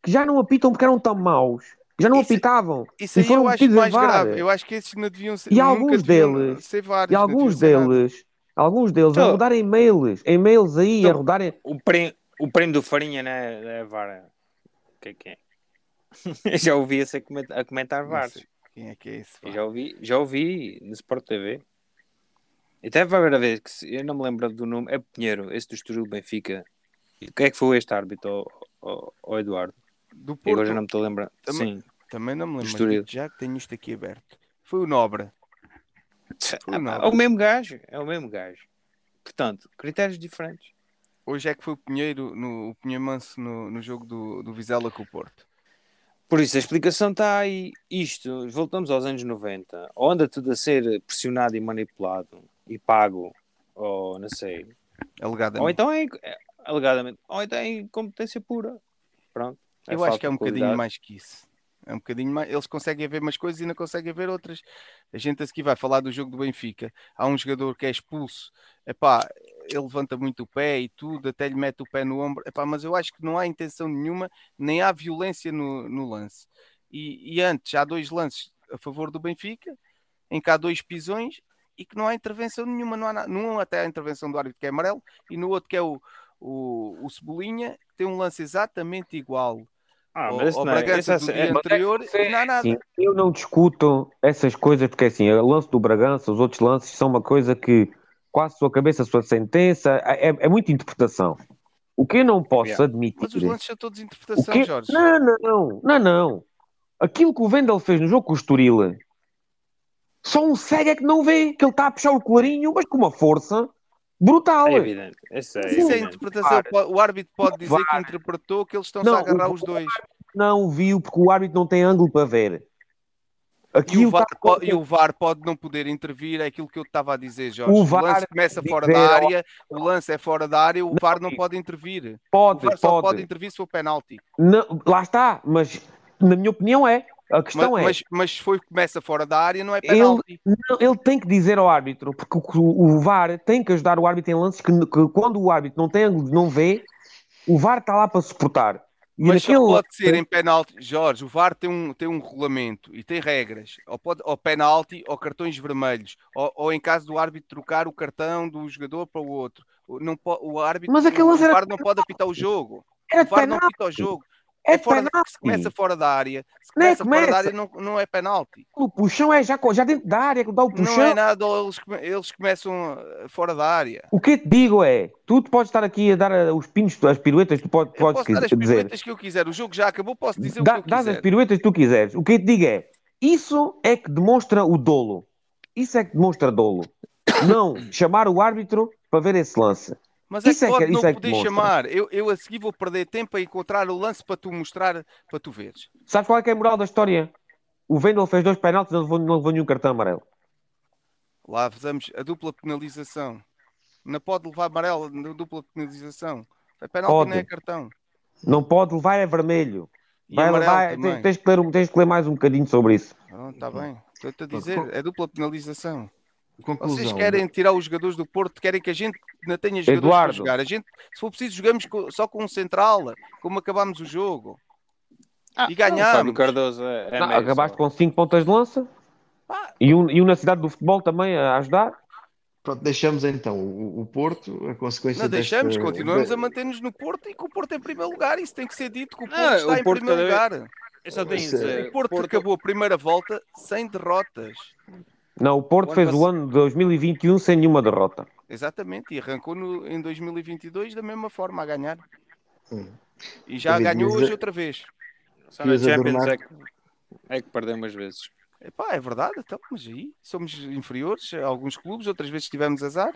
que já não apitam porque eram tão maus. que Já não Isso- apitavam. Isso e aí foram eu acho em mais VAR. grave. Eu acho que esses não deviam ser. E nunca alguns deles- Ser vários, E alguns deles, alguns deles a Então- rodar e-mails, e-mails aí, a Então- rodarem. O, prêmio, o prémio do Farinha não é, é VAR. O que é que é? Eu já ouvi esse a comentar, a comentar sei Quem é que é esse? Já ouvi, já ouvi no Sport TV. E até vai haver a vez que se- eu não me lembro do nome. É Pinheiro, esse do Estoril Benfica. Quem é que foi este árbitro, o Eduardo? Do Porto. agora já não me estou a lembrar. Também- Sim. Também não me lembro. Já que tenho isto aqui aberto. Foi o Nobre. Foi o É Nobre. o mesmo gajo. É o mesmo gajo. Portanto, critérios diferentes. Hoje é que foi o Pinheiro, no, o Pinheiro Manso no, no jogo do, do Vizela com o Porto. Por isso, a explicação está aí. Isto, voltamos aos anos 90, ou anda tudo a ser pressionado e manipulado e pago, ou não sei. Ou então é, é alegadamente, ou então é incompetência pura. Pronto. Eu falta acho que é um bocadinho mais que isso. É um bocadinho mais. Eles conseguem ver umas coisas e não conseguem ver outras. A gente a seguir vai falar do jogo do Benfica. Há um jogador que é expulso. Epá, ele levanta muito o pé e tudo, até lhe mete o pé no ombro. Epá, mas eu acho que não há intenção nenhuma, nem há violência no, no lance. E, e antes há dois lances a favor do Benfica, em que há dois pisões e que não há intervenção nenhuma. Não há na- num até a intervenção do árbitro que é amarelo e no outro que é o, o, o Cebolinha, que tem um lance exatamente igual Ah, ao, mas ao não é- Bragança do é- dia é- anterior e não há nada. Sim, eu não discuto essas coisas, porque assim, o lance do Bragança, os outros lances são uma coisa que quase sua cabeça, sua sentença, é, é muita interpretação. O que eu não posso Yeah. admitir. Mas os lances são todos interpretação, que... Jorge. Não, não, não, não. Aquilo que o Vendel fez no jogo com o Estoril, só um cego é que não vê que ele está a puxar o colarinho, mas com uma força brutal. É evidente. Isso é, isso é evidente. interpretação. O árbitro pode dizer que VAR. interpretou que eles estão-se Não, a agarrar o- os dois. Não viu porque o árbitro não tem ângulo para ver. E Aquilo o, VAR, tá- po- e o VAR pode não poder intervir, é aquilo que eu estava a dizer, Jorge. O O, VAR lance começa fora dizer da área, o lance é fora da área, o Não, VAR não pode intervir. O Pode, VAR só pode. pode intervir se for penalti. Não, lá está, mas na minha opinião é. A Mas, questão é, mas, mas se foi começa fora da área, não é Ele- penalti. não, ele tem que dizer ao árbitro, porque o, o VAR tem que ajudar o árbitro em lances que, que quando o árbitro não tem ângulo, não vê, o VAR está lá para suportar. E Mas naquele pode ser em penalti. Jorge, o VAR tem um, tem um regulamento e tem regras. Ou, pode, ou penalti ou cartões vermelhos. Ou, ou em caso do árbitro trocar o cartão do jogador para o outro. O- Não o árbitro Mas aquele o, era VAR não pode apitar o jogo. Era o VAR não penalti, apita o jogo. É É fora, penalti. se começa fora da área. Se Não é começa fora da começa. área, não, não é penalti. O puxão é já, já dentro da área, que dá o puxão. Não é nada, eles, eles começam eh, fora da área. O que eu te digo é, tu te podes estar aqui a dar eh, os pinos, as piruetas, tu podes, Eu podes posso dar as dizer. piruetas que eu quiser. O jogo já acabou, posso dizer Dá, o que eu dás quiser. as piruetas que tu quiseres. O que eu te digo é, isso é que demonstra o dolo. Isso é que demonstra dolo. Não chamar o árbitro para ver esse lance. Mas é Isso que é que- pode isso não é poder chamar. Eu, eu a seguir vou perder tempo a encontrar o lance para tu mostrar, para tu veres. Sabes qual é, que é a moral da história? O Vendel fez dois penaltis e não levou, não levou nenhum cartão amarelo. Lá fazemos a dupla penalização. Não pode levar amarelo na dupla penalização. É penalti Pode. não é cartão. Não pode levar é vermelho. E Vai levar, tens, tens que ler, tens que ler mais um bocadinho sobre isso. Está bem. Estou-te a dizer, é dupla penalização. Conclusão. Vocês querem tirar os jogadores do Porto, querem que a gente não tenha jogadores Eduardo. para jogar. A gente, se for preciso, jogamos só com um central, como acabámos o jogo. e O Fábio ganhámos. Cardoso é, é Não, acabaste só. com 5 pontas de lança Pá. e um, e um na cidade do futebol também a ajudar. Pronto, deixamos então o, o Porto, a consequência Não deixamos, desta- continuamos a manter-nos no Porto e que o Porto é em primeiro lugar. Isso tem que ser dito que o Porto Ah, está o em Porto primeiro vez- lugar. Eu só tenho é- dizer. O Porto, acabou a primeira volta sem derrotas. Não, o Porto O fez o pass- ano de 2021 sem nenhuma derrota. Exatamente, e arrancou no, em 2022 da mesma forma a ganhar. Hum. E já David, ganhou hoje a- outra vez. Só na Querias Champions é que, é que perdemos vezes. Epá, é verdade, então, mas aí somos inferiores a alguns clubes, outras vezes tivemos azar.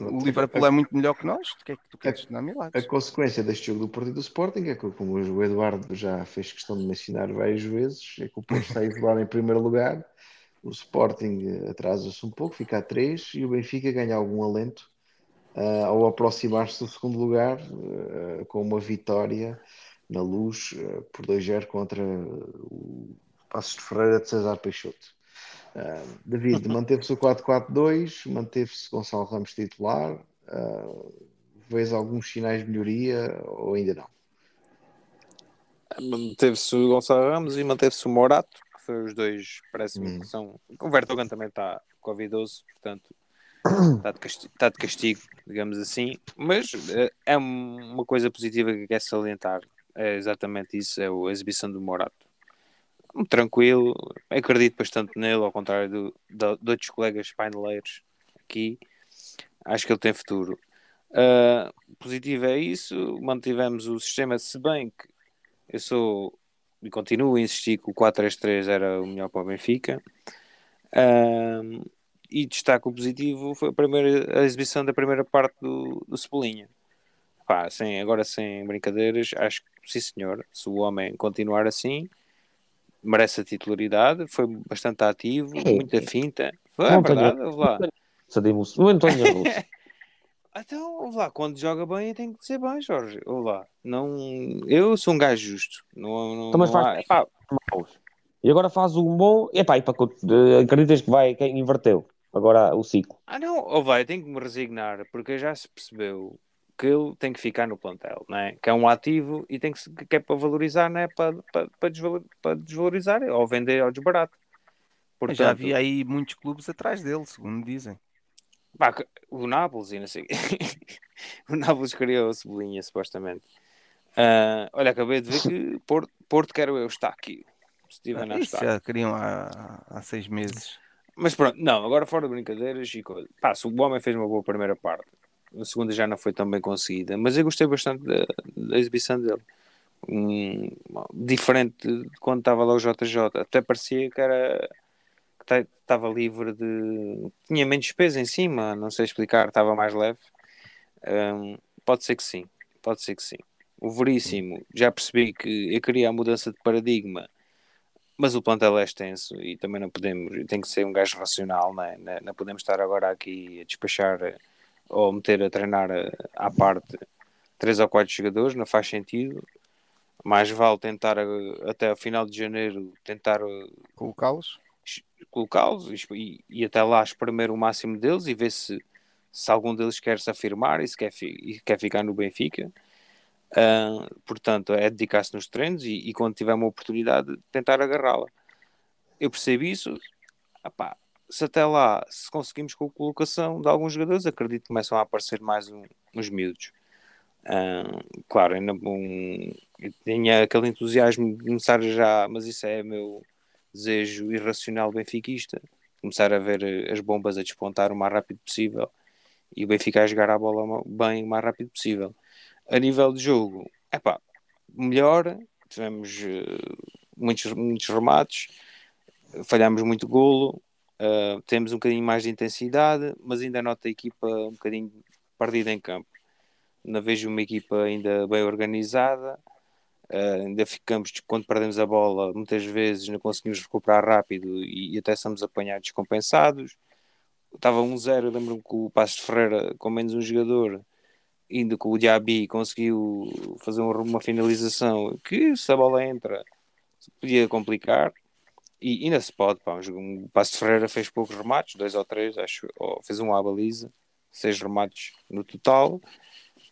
O Liverpool é muito melhor que nós. O que é que tu queres na A milagres? consequência deste jogo do Porto e do Sporting é que, como o Eduardo já fez questão de mencionar várias vezes, é que o Porto está isolado em primeiro lugar, o Sporting eh, atrasa-se um pouco, fica a 3 e o Benfica ganha algum alento ah, ao aproximar-se do segundo lugar ah, com uma vitória na luz ah, por 2-0 contra o Passos de Ferreira de César Peixoto. David, manteve-se o 4-4-2, manteve-se Gonçalo Ramos titular. vês alguns sinais de melhoria ou ainda não? Manteve-se o Gonçalo Ramos e manteve-se o Morato, foi os dois, parece-me Hum. que são. O Vertogen também está covidoso, portanto está de, castigo, está de castigo, digamos assim. Mas eh, é um- uma coisa positiva que quer salientar. É exatamente isso, é a exibição do Morato. Muito Tranquilo, acredito bastante nele, ao contrário do, do- de outros colegas paineleiros aqui. Acho que ele tem futuro. Ah, positivo é isso, mantivemos o sistema, se bem que eu sou e continuo a insistir que o 4-3-3 era o melhor para o Benfica. Ahm, e destaco o positivo foi a, primeira, a exibição da primeira parte do, do Cebolinha. Pá, sem, agora sem brincadeiras, acho que sim senhor, se o homem continuar assim, merece a titularidade, foi bastante ativo, muita finta. Foi, é verdade, ouve lá. António Russo. Então, ouve lá, quando joga bem tem que ser bem, Jorge. Ouve lá. Não, eu sou um gajo justo. Não, não, Então, mas não faz- há-. E agora faz um bom. Epá, e para, eh, acreditas que vai, quem inverteu agora o ciclo? Ah, não, ou vai, tenho que me resignar, porque já se percebeu que ele tem que ficar no plantel, não é? Que é um ativo e tem que, se- que é para valorizar, não é para, para, para, desvalor- para desvalorizar ou vender ao desbarato. Portanto, já havia aí muitos clubes atrás dele, segundo dizem. Que- o Nápoles e não sei. o Nápoles criou a Cebolinha, supostamente. Ah, olha, acabei de ver que Porto, Porto quero eu, está aqui. Steven não Isso está. já queriam há, há seis meses. Mas pronto, não, agora fora de brincadeiras e coisa. Pá, o homem fez uma boa primeira parte, a segunda já não foi tão bem conseguida, mas eu gostei bastante da, da exibição dele. Hum, diferente de quando estava lá o JJ, até parecia que era estava livre de. tinha menos peso em cima, não sei explicar, estava mais leve. Hum, pode ser que sim, pode ser que sim. O Veríssimo, já percebi que eu queria a mudança de paradigma mas o plantel é extenso e também não podemos, tem que ser um gajo racional, não, é? não, podemos estar agora aqui a despachar eh, ou meter a treinar eh, à parte três ou quatro jogadores, não faz sentido. Mais vale tentar eh, até ao final de janeiro tentar Colocá-los. Colocá-los e, e até lá espremer o máximo deles e ver se, se algum deles quer se afirmar e se quer, e quer ficar no Benfica. Ah, portanto, é dedicar-se nos treinos e, e quando tiver uma oportunidade, tentar agarrá-la. Eu percebo isso. Epá, se até lá, se conseguimos com a colocação de alguns jogadores, acredito que começam a aparecer mais um- uns miúdos. Ah, claro, ainda um, eu tinha aquele entusiasmo de começar já, mas isso é meu desejo irracional benfiquista. Começar a ver eh, as bombas a despontar o mais rápido possível e o Benfica a jogar a bola bem o mais rápido possível. A nível de jogo, é pá, melhor. Tivemos eh, muitos, muitos remates, falhamos muito golo, eh, temos um bocadinho mais de intensidade, mas ainda nota a equipa um bocadinho perdida em campo. Não vejo uma equipa ainda bem organizada. Eh, ainda ficamos, quando perdemos a bola, muitas vezes não conseguimos recuperar rápido e, e até somos apanhados compensados. Estava 1-0, eu lembro-me que o de Ferreira, com menos um jogador, ainda com o Diaby conseguiu fazer um- uma finalização que se a bola entra podia complicar. E ainda se pode, pá, um de Ferreira fez poucos remates, dois ou três, acho, ou fez um à baliza, seis remates no total,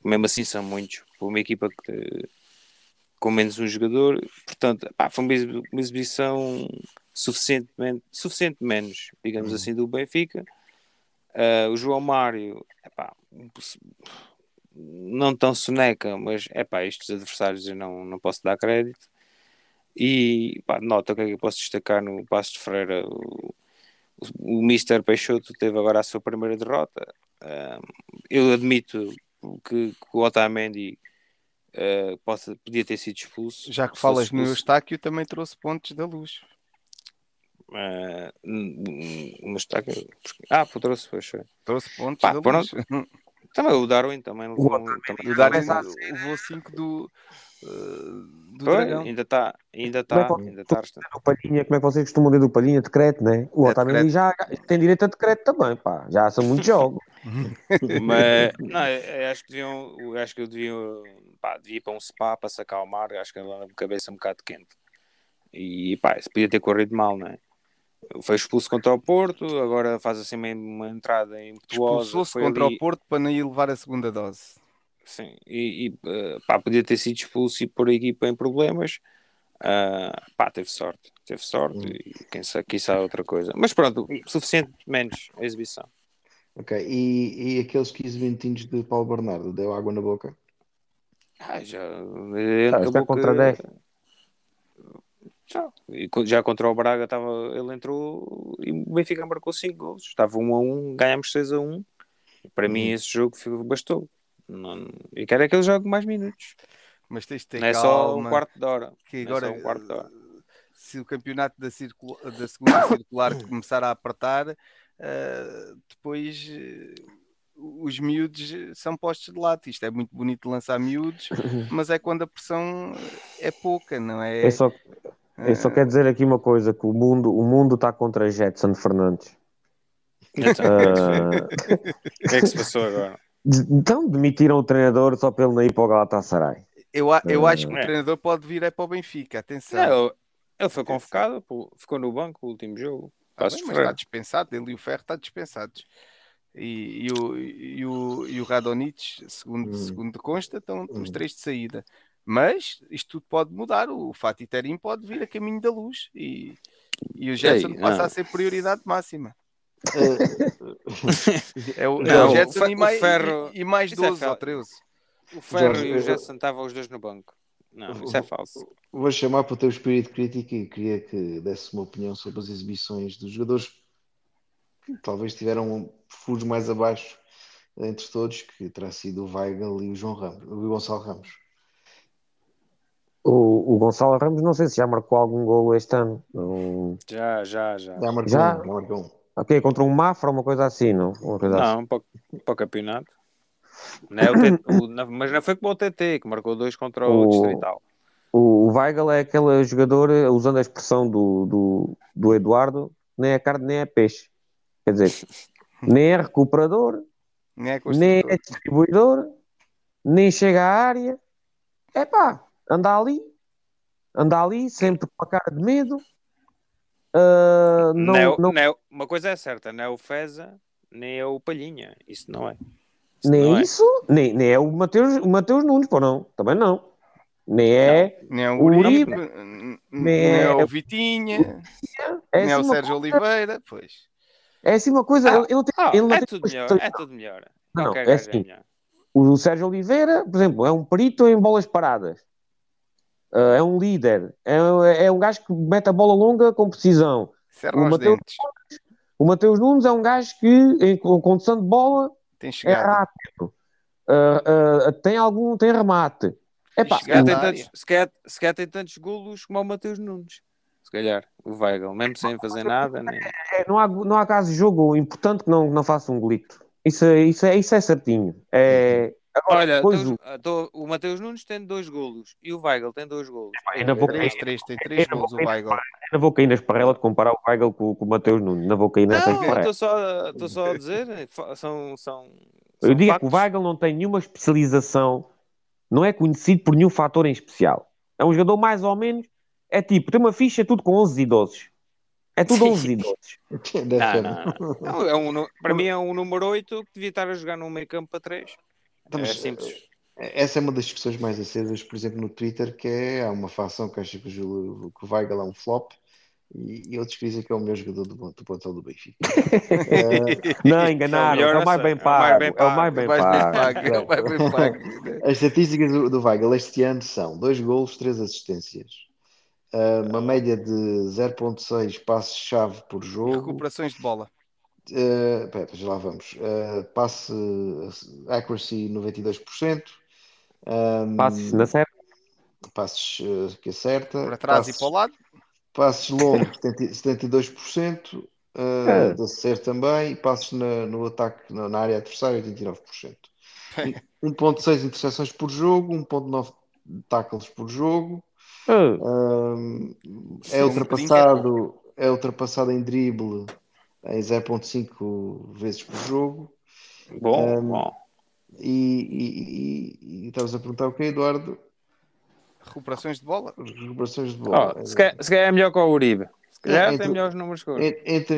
mesmo assim são muitos, para uma equipa que com menos um jogador, portanto, pá, foi uma exibi- uma exibição suficientemente, suficiente menos, digamos assim, do Benfica. Ah, o João Mário, epá, não tão soneca, mas epá, estes adversários eu não, não posso dar crédito. E pá, nota o que é que eu posso destacar no Passo de Ferreira. O, o Mister Peixoto teve agora a sua primeira derrota. Ah, eu admito que, que o Otamendi ah, possa, podia ter sido expulso. Já que falas fosse no expulso, Eustáquio, também trouxe pontos da luz. ah, n- mas está aqui- Ah, pô, trouxe, pois foi. Trouxe pontos Pá, da pronto. luz. Também o Darwin também levou. também o Darwin levou 5 do, do Foi, Dragão. ainda está, ainda Como é está, que- ainda está. O Palhinha, como é que vocês costumam dizer do Palhinha? Decreto, né? O É Otamendi já tem direito a decreto também, pá. Já são muitos jogos. Mas não, eu, eu acho que deviam, eu acho que eu devia, pá, devia ir para um spa para se acalmar, acho que ela na cabeça um bocado quente. E pá, isso podia ter corrido mal, não é? Foi expulso contra o Porto, agora faz assim uma, uma entrada impetuosa. Expulsou-se contra ali- o Porto para não ir levar a segunda dose. Sim, e, e, eh, pá, podia ter sido expulso e pôr a equipa em problemas. Ah, pá, teve sorte, teve sorte e quem sabe, quem sabe outra coisa. Mas pronto, suficiente menos a exibição. Ok, e, e aqueles 15 minutinhos de Paulo Bernardo, deu água na boca? Ah, já, Ah, é contra 10. Já, e já contra o Braga estava, ele entrou e o Benfica marcou 5 gols. Estava 1 a 1, ganhámos 6 a 1. E para mim esse jogo bastou. Não, e quero é que ele jogue mais minutos. Mas tens de ter Não é só um quarto de hora. que é agora, só um quarto de hora. se o campeonato da, circula- da segunda circular começar a apertar, eh, depois eh, os miúdos são postos de lado. Isto é muito bonito de lançar miúdos, mas é quando a pressão é pouca, não é? Eu só, eu só quero dizer aqui uma coisa: que o mundo o mundo está contra Jetson Fernandes. Então, Ah, o que é que se passou agora? Então demitiram o treinador só para ele não ir para o Galatasaray. Eu, eu acho que o É. treinador pode vir é para o Benfica, atenção. Não, ele, foi convocado, pô, ficou no banco o último jogo. Tá Passos bem, mas está dispensado, ele e o Ferro está dispensados. E, e o, e, o, e o Radonich, segundo, Hum. segundo consta, estão os Hum. três de saída. Mas isto tudo pode mudar. O Fatih Terim pode vir a caminho da luz e, e o Jetson Ei, passa a ser prioridade máxima. Eh, É o, é Não, o o Jetson Fe- e o mais, Ferro- e, e mais Isso é 12 ou fel- 13. O Ferro Jorge, e o Jetson estavam os dois no banco. Não, isso é falso. Vou chamar para o teu espírito crítico e queria que desse uma opinião sobre as exibições dos jogadores que talvez tiveram furos mais abaixo entre todos, que terá sido o Weigl e o João Ramos, o Gonçalo Ramos. O, o Gonçalo Ramos, não sei se já marcou algum golo este ano. Não, Já, já, já. Já marcou Já? um, já marcou um. Ok, contra um Mafra, uma coisa assim, não? Uma coisa assim. Não, para, o- para o campeonato. Não é o TT o- não- mas não foi como o TT, que marcou dois contra o, O- Distrital. O, o Weigl é aquele jogador, eh, usando a expressão do, do, do Eduardo, nem é carne nem é peixe. Quer dizer, nem é recuperador, Nem é nem é distribuidor, nem chega à área. É pá, anda ali, anda ali, sempre com a cara de medo. Ah, não, Não, é não- é uma coisa é certa, não é o Feza, nem é o Palhinha. Isso não é. Isso nem não é. isso, nem, nem é o Mateus, o Mateus Nunes, pô, não, também não. Nem é, Nem é o Uribe, nem nem é é- o Vitinha, é, nem é o assim Sérgio Oliveira. Pois. é assim uma coisa. Ah, ele, tem, Ah, ele não é tem tudo melhor, é tudo melhor. Não, é gajo assim. melhor. O Sérgio Oliveira, por exemplo, é um perito em bolas paradas. Ah, é um líder. É, é um gajo que mete a bola longa com precisão. Cerra O Mateus- dentes. O Mateus Nunes é um gajo que, em condução de bola, Tem é rápido. Ah, ah, tem algum, tem remate. Epá, Se calhar, tem tantos, se, calhar, se calhar tem tantos golos como o Mateus Nunes. Se calhar, o Weigl, mesmo sem fazer nada. Nem... é, não, há, não há caso de jogo importante que não, não faça um golito. Isso, é- isso, é, isso é certinho. É, agora, Olha, depois então, o- ah, tô- o Mateus Nunes tem dois golos e o Weigl tem dois golos. ainda vou cair, Três, três, tem três Ainda gols o vou- Weigl. ainda vou cair na esparrela de comparar o Weigl com, com o Mateus Nunes. Ainda vou cair nessa Não, esparrela. estou só, só a dizer, fa- são, são Eu São digo é que o factos. Weigl não tem nenhuma especialização, não é conhecido por nenhum fator em especial. É um jogador mais ou menos, é tipo, tem uma ficha tudo com 11 idosos. É tudo 11 idosos. Não, não, não. Não, é um nu- para mim é um número 8 que devia estar a jogar num meio campo para 3. Então, É mas, simples. Essa é uma das discussões mais acesas, por exemplo, no Twitter, que é há uma facção que acha que o, Júlio- que o Weigl é um flop e, e outros que dizem que é o melhor jogador do, do plantel do Benfica. Eh, Não, enganaram, é o mais bem é o mais pago. É o mais bem pago. é as estatísticas do, do Weigl este ano são 2 golos, 3 assistências, eh, uma média de 0.6 passes-chave por E jogo, recuperações de bola. Uh, pera, já lá vamos. Uh, passe accuracy 92%. Um, Passes na série. passes uh, que acerta. Para trás passes, e para o lado. passes longos 70 72%. Uh, É. de acerto também. E passes na- no ataque na, na área adversária 89%. 1.6 interseções por jogo, 1.9 tackles por jogo. Um, Sim, é um ultrapassado, é ultrapassado em drible em 0.5 vezes por jogo. Bom, Um, bom. E, e, e, e estavas a perguntar o quê, Eduardo? Recuperações de bola. Recuperações de bola. Oh, se, calhar, se calhar é melhor que o Uribe. Se calhar É, tem então- melhores números que o Uribe. En- Entre,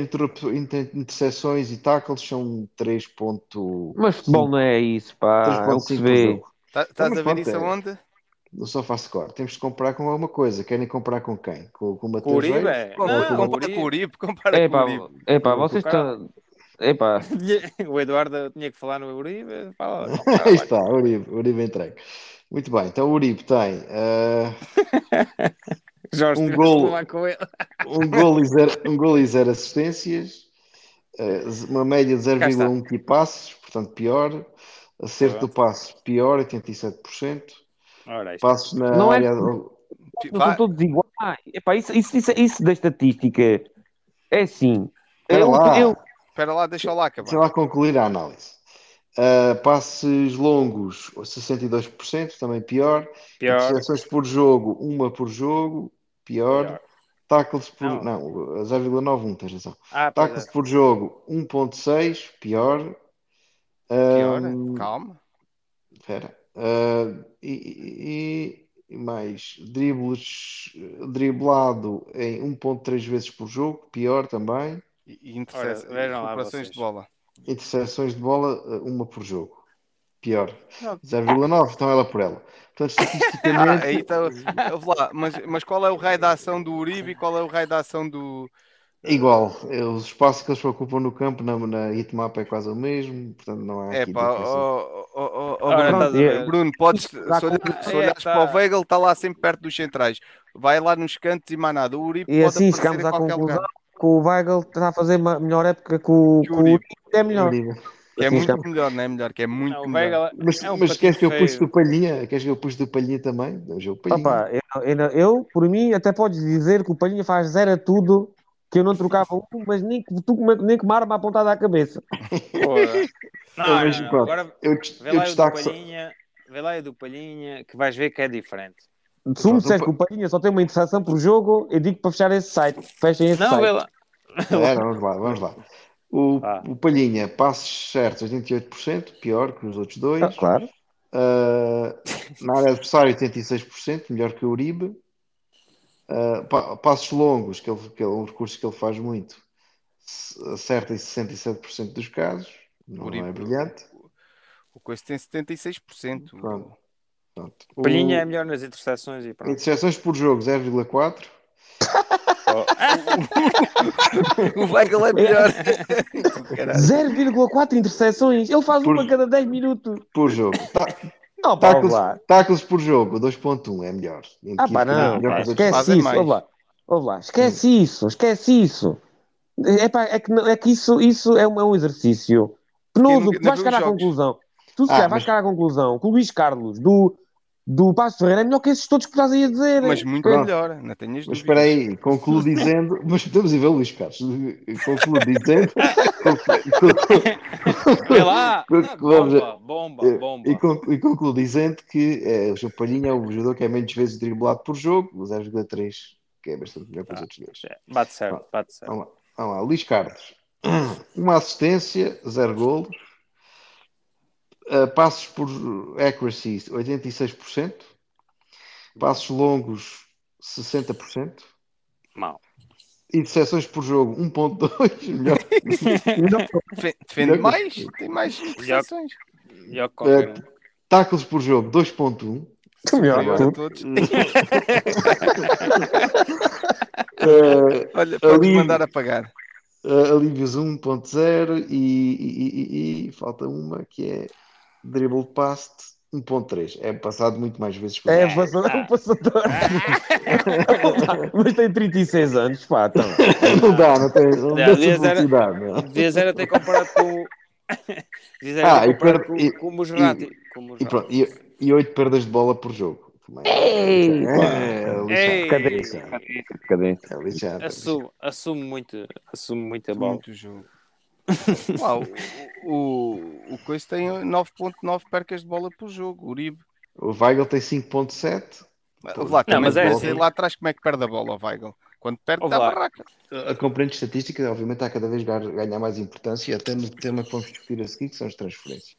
entre interseções e tackles são 3. mas futebol não é isso, pá. É o que se 3.5 por vê. Tá- Estás Mas a ver pronto, isso é. No SofaScore. Temos de comparar com alguma coisa. Querem comparar com quem? Com, com o O Mateus Uribe Reis? é. Com- Não, compara o com o Uribe. Uribe, compara com o Epá, Uribe. epá, vocês estão. Epá, O Eduardo tinha que falar no Uribe. Fala, não, Aí fala, está, Uribe, Uribe entregue. Muito bem, então o Uribe tem ah, Jorge, Um gol. que falar com ele. um, gol e zero, um gol e zero assistências, ah, uma média de Cá está. 0,1 key passes, portanto pior. Acerto do passe pior, 87%. Ora. Passos na Não é- área. não Vai- são todos iguais. Epá, isso, isso, isso, isso da estatística é assim. Espera Eu- lá. eu- Espera lá, deixa lá acabar. Deixa lá concluir a análise. Ah, passes longos, 62%, também pior. Pior. Interseções por jogo, uma por jogo, pior. Pior. Tackles por. Não. Não, 0,91, tens razão. Ah, Tackles é. por jogo, 1.6, pior. Pior, Ahm, calma. espera. Ah, e, e- e mais dribles, driblado em 1.3 vezes por jogo, pior também. E, e de bola. Interseções de bola, ah, uma por jogo, pior. Não. 0,9, então ela por ela. Portanto, Ah, estatisticamente, ouve lá, mas, mas qual é o raio da ação do Uribe e qual é o raio da ação do. Igual. Os espaços que eles ocupam no campo na, na heatmap é quase o mesmo, portanto, não há É aqui pá, ó, ó, ó, Ora, Bruno, podes, se, Dá olhar, com- se É, olhares tá. para o Weigl, está lá sempre perto dos centrais. Vai lá nos cantos e mais nada. O Uribe E pode assim chegamos à qualquer conclusão lugar. que o Weigl está a fazer uma melhor época que o, Que o o Uribe. É melhor. Que é Assim muito melhor, não é melhor, que é muito Não, o melhor. Weigl Mas, é um mas queres que eu puxe do. Palhinha? Queres que eu puxe do Palhinha também? Hoje é o Palhinha. Opa, eu, eu, eu, por mim, até podes dizer que o Palhinha faz zero a tudo, que eu não trocava um, mas nem que, tu, nem que uma arma apontada à cabeça. Não, Agora eu, vê eu lá o do destaco só. Palhinha. Vê lá o do Palhinha que vais ver que é diferente. Se disseres o que o Palhinha só tem uma interseção por jogo, eu digo para fechar esse site. Fechem esse Não, site. vê lá. É, vamos lá, vamos lá. O, Ah. o Palhinha, passos certos 88%, pior que os outros dois. Ah, claro. Ah, na área adversária, 86%, melhor que o Uribe. Ah, pa- passos longos, que, ele, que é um recurso que ele faz muito, acerta em 67% dos casos. Não, Uribe. é brilhante. O coisa tem 76%. Pronto. Pronto. O Palhinha é O- melhor nas interseções e pronto. Interseções por jogo, 0,4. O Weigl é melhor. Caralho. 0,4 interseções. Ele faz Por- uma a cada 10 minutos. Por jogo. Ta- Não, lá. tackles por jogo, 2.1 é melhor. Ah, pá, não. Melhor pá, esquece isso. Ouve lá. Ouve lá. Esquece isso. Esquece isso. É, pá, é, que, é que isso, isso é, um, é um exercício penoso. Tu vais chegar à conclusão. Tu se Ah, mas- vais chegar à conclusão que o Luís Carlos do, do Passo Ferreira é melhor que esses todos que estás aí a dizer. Mas muito Pronto. melhor, não tenhas Mas espera aí, concluo dizendo. Mas estamos a ver o Luís Carlos. Concluo dizendo. Vê lá. Ah. Bomba, bomba, bomba. E, conclu- e concluo dizendo que é, o João Palhinha é o jogador que é menos vezes driblado por jogo, o 0,3, que é bastante melhor que os outros dois. É, Bate certo, bate certo. Vamos lá, vamos lá. Luís Carlos, uma assistência, zero golos. Uh, passos por accuracy 86%, passos longos 60%, Mal. Decepções por jogo 1.2, melhor. Defe- Defende mais? Tem mais interseções. Melhor que qualquer um. tackles por jogo 2.1, Superior a todos. uh, Olha, podes Ali- mandar apagar. uh, alívios 1.0 e, e- e- e falta uma que é dribble past 1.3. É passado muito mais vezes por É, jogo. passador, um passador. Mas tem 36 anos, pá. Então. Não dá, não tem, não Não, dá. Devias era ter comparado com. Devias era Ah, e comparado com, e- com o o Musrati. E pronto, e, e 8 perdas de bola por jogo. Ei, é, Cadência. Cadência. É lixado. assume, assume muito, muita bola. Muito jogo. Uau, o, o, o Coisa tem 9.9 percas de bola por jogo. O Uribe. O Weigl tem 5.7. Lá, Não, mas é assim. lá atrás como é que perde a bola, o Weigl. Quando perde, dá barraca. A componente estatística, obviamente, está a cada vez ganhar mais importância, até no tema que vamos discutir a seguir, que são as transferências.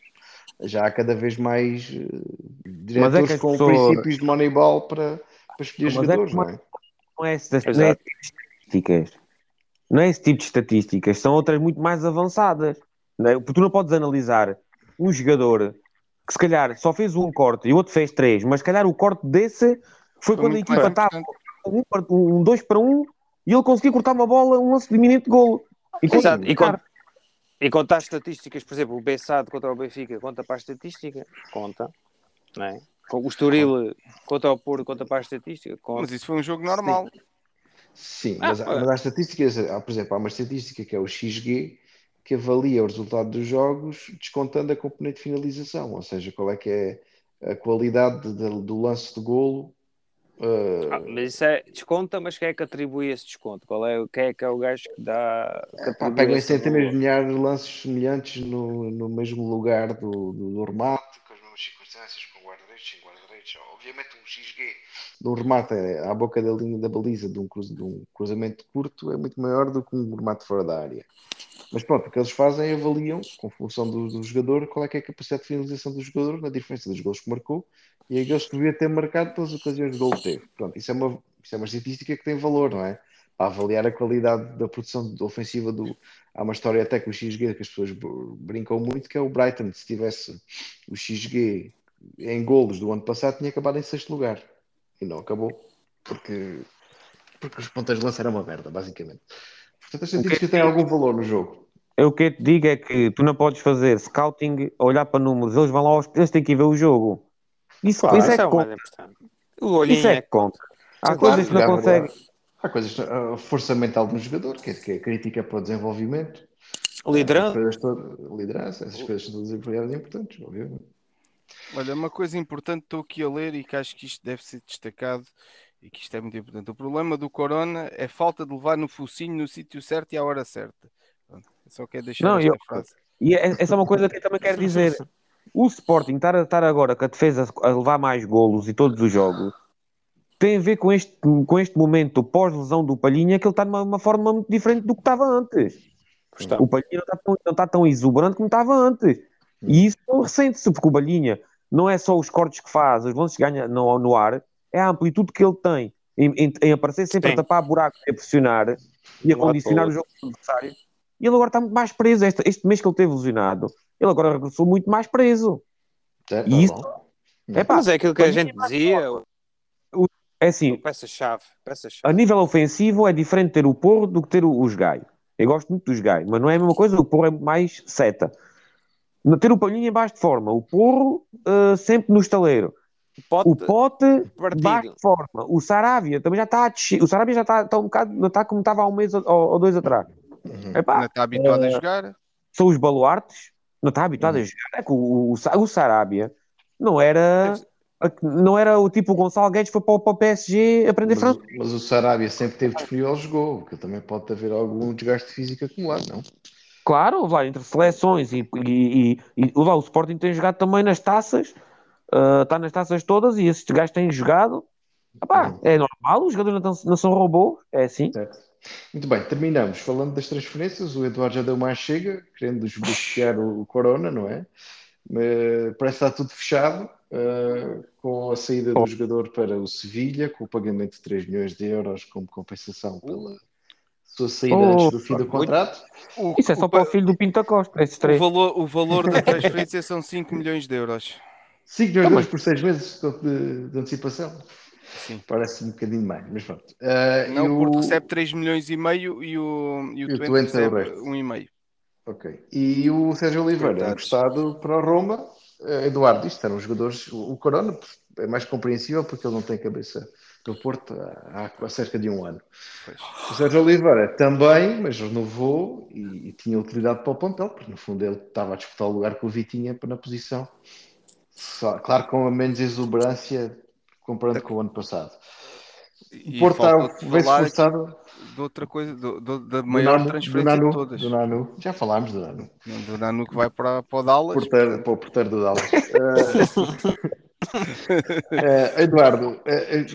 Já há cada vez mais eh, diretores que as com princípios de Moneyball para, para escolher Mas é jogadores, que não é? Não é, não é estatísticas. Não é esse tipo de estatísticas. São outras muito mais avançadas. Não é? Porque tu não podes analisar um jogador que se calhar só fez um corte e o outro fez três, mas se calhar o corte desse foi, Foi quando a equipa estava um, para- um dois para um e ele conseguia cortar uma bola, um lance de iminente golo. E Exato. E, con- e contar estatísticas, por exemplo, o Bessado contra o Benfica conta para a estatística? Conta. Não é? O Estoril contra o Porto conta para a estatística? Conta. Mas isso foi um jogo normal. Sim, Ah, mas, há- pá. mas há estatísticas, há, por exemplo, há uma estatística que é o XG que avalia o resultado dos jogos descontando a componente de finalização, ou seja, qual é que é a qualidade de- do lance de golo. eh, Ah, mas isso é desconta, mas quem é que atribui esse desconto? Qual é, quem é que é o gajo que dá. Que Pá, atribui pegam centenas de milhares de lances semelhantes no, no mesmo lugar do, do, do remate, com as mesmas circunstâncias, com guarda-redes, sem guarda-redes. Obviamente, um XG de um remate à boca da linha da baliza de um, de um cruzamento curto é muito maior do que um remate fora da área. Mas pronto, o que eles fazem é avaliam, com função do, do jogador, qual é, que é a capacidade de finalização do jogador na diferença dos gols que marcou e aqueles que devia ter marcado pelas ocasiões de gol que teve. Pronto, isso é uma, isso é uma estatística que tem valor, não é? Para avaliar a qualidade da produção ofensiva do. Há uma história até com o XG que as pessoas br- brincam muito, que é o Brighton, se tivesse o XG em golos do ano passado, tinha acabado em sexto lugar. E não acabou, porque, porque os pontas de lança eram uma merda, basicamente. Portanto, a estatística tem algum valor no jogo. Eu o que eu te digo é que tu não podes fazer scouting, olhar para números, eles vão lá, aos- eles têm que ir ver o jogo. Isso, Claro, isso é que é conta. Isso é é que conta. Há Claro, coisas que não conseguem. Há coisas, a força mental do jogador, que é, que é crítica para o desenvolvimento. Essas liderança. coisas liderança, essas coisas são todas importantes, obviamente. Olha, uma coisa importante estou aqui a ler e que acho que isto deve ser destacado e que isto é muito importante. O problema do Corona é falta de levar no focinho no sítio certo e à hora certa. Pronto, só quero deixar Não, esta eu- frase. E é- essa é uma coisa que eu também quero dizer. O Sporting estar, a- estar agora com a defesa a levar mais golos e todos os jogos tem a ver com este, com este momento pós-lesão do Palhinha que ele está numa uma forma muito diferente do que estava antes. Está. O Palhinha não está, tão, não está tão exuberante como estava antes. E isso ressente-se, porque o Palhinha não é só os cortes que faz, os lances que ganha no, no ar, é a amplitude que ele tem em, em- em aparecer sempre Sim. a tapar buracos e a pressionar e a lado condicionar o o jogo do adversário. E ele agora está muito mais preso. Este, este mês que ele teve lesionado, ele agora regressou muito mais preso. Tá, tá E isso-. É pá, Mas é aquilo que a gente dizia. é assim, Peça-chave. Peça-chave. a nível ofensivo é diferente ter o Porro do que ter o- os Gai. Eu gosto muito dos Gai, mas não é a mesma coisa, o Porro é mais seta. Ter o Palhinha em baixo de forma, o Porro eh, sempre no estaleiro. Pote, O Pote partido. baixo de forma. O Sarabia também já está a descer. O Sarabia já está, está um bocado, não está como estava há um mês ou, ou dois atrás. Uhum. Epá, Ainda está habituado a eh, jogar. são os baluartes, não está habituado a jogar. É que o, o, o Sarabia não era, não era o tipo o Gonçalo Guedes foi para, o- para o PSG aprender Mas, francês. mas o Sarabia sempre teve disponível, jogou, que também pode haver algum desgaste físico acumulado, não? Claro, vai entre seleções e, e, e, e lá, o Sporting tem jogado também nas taças, ah, está nas taças todas e esses gajos têm jogado. Epá, é normal, os jogadores não, são robôs, é assim. Certo. Muito bem, terminamos falando das transferências. O Eduardo já deu mais chega, querendo desbloquear o Corona, não é? Uh, parece está tudo fechado uh, com a saída do jogador para o Sevilha, com o pagamento de 3 milhões de euros como compensação pela sua saída Oh, antes do fim do contrato. O, Isso é só o, para o filho do Pinta Costa, esses o três. valor, o valor da transferência são 5 milhões de euros. 5 milhões de euros por 6 meses de, de antecipação. Sim. Parece um bocadinho mais, mas pronto. Uh, Não, o Porto o- recebe 3 milhões e meio e o, e o E o Twente Twente é o recebe resto. 1,5. Ok. E o Sérgio Oliveira é emprestado para o Roma. Eh, Eduardo, isto eram jogadores. O o Corona é mais compreensível porque ele não tem cabeça do Porto há, há cerca de um ano. Pois. O Sérgio Oliveira também, mas renovou e, e tinha utilidade para o plantel, porque no fundo ele estava a disputar o lugar com o Vitinha na posição. Só- claro, com a menos exuberância comparando com o ano passado. O E Porto está faltou-te bem falar esforçado. de outra coisa, do- do- da maior Nanu- transferência do Nanu, de todas. do Nanu. Já falámos do Nanu. Do Nanu que vai para, para o Dallas. Porteiro, para o porteiro do Dallas. Eduardo, eh,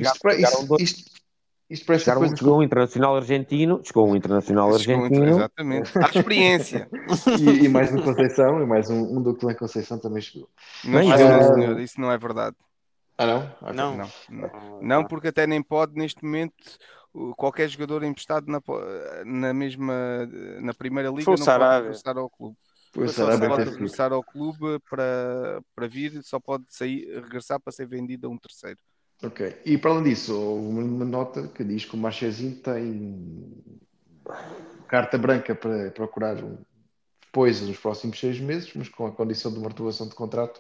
isto, parece Chegaram, coisa chegou um internacional argentino, chegou um internacional Chegou argentino. Exatamente. À experiência. e, e mais um Conceição, e mais um, um do Clã Conceição também chegou. Não, Bem, eh, senhor, isso não é verdade. Ah, não? Ok. Não. Não, não. Não, porque até nem pode neste momento qualquer jogador emprestado na, na mesma na primeira liga Foi o não pode ao clube. Pois Só Sarabia pode regressar ao clube para, para vir, só pode sair, regressar para ser vendido a um terceiro. Ok. E para além disso, houve uma- uma nota que diz que o Marchezinho tem carta branca para procurar um- depois nos próximos seis meses, mas com a condição de uma renovação de contrato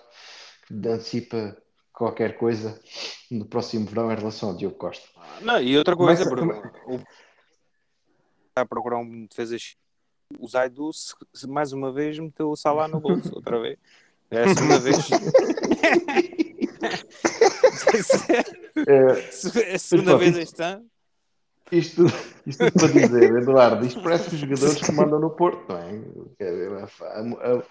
que antecipa qualquer coisa no próximo verão em relação ao Diogo Costa. Não, e outra coisa, Começa- Bruno, o... está a procurar um defesa X. O Zaidu, mais uma vez, meteu o Salah no bolso, outra vez. É a segunda vez. É, é a segunda vez isto- este ano. Isto, isto tudo para dizer, Eduardo, isto parece os jogadores que mandam no Porto, não é? Quer dizer, a- a-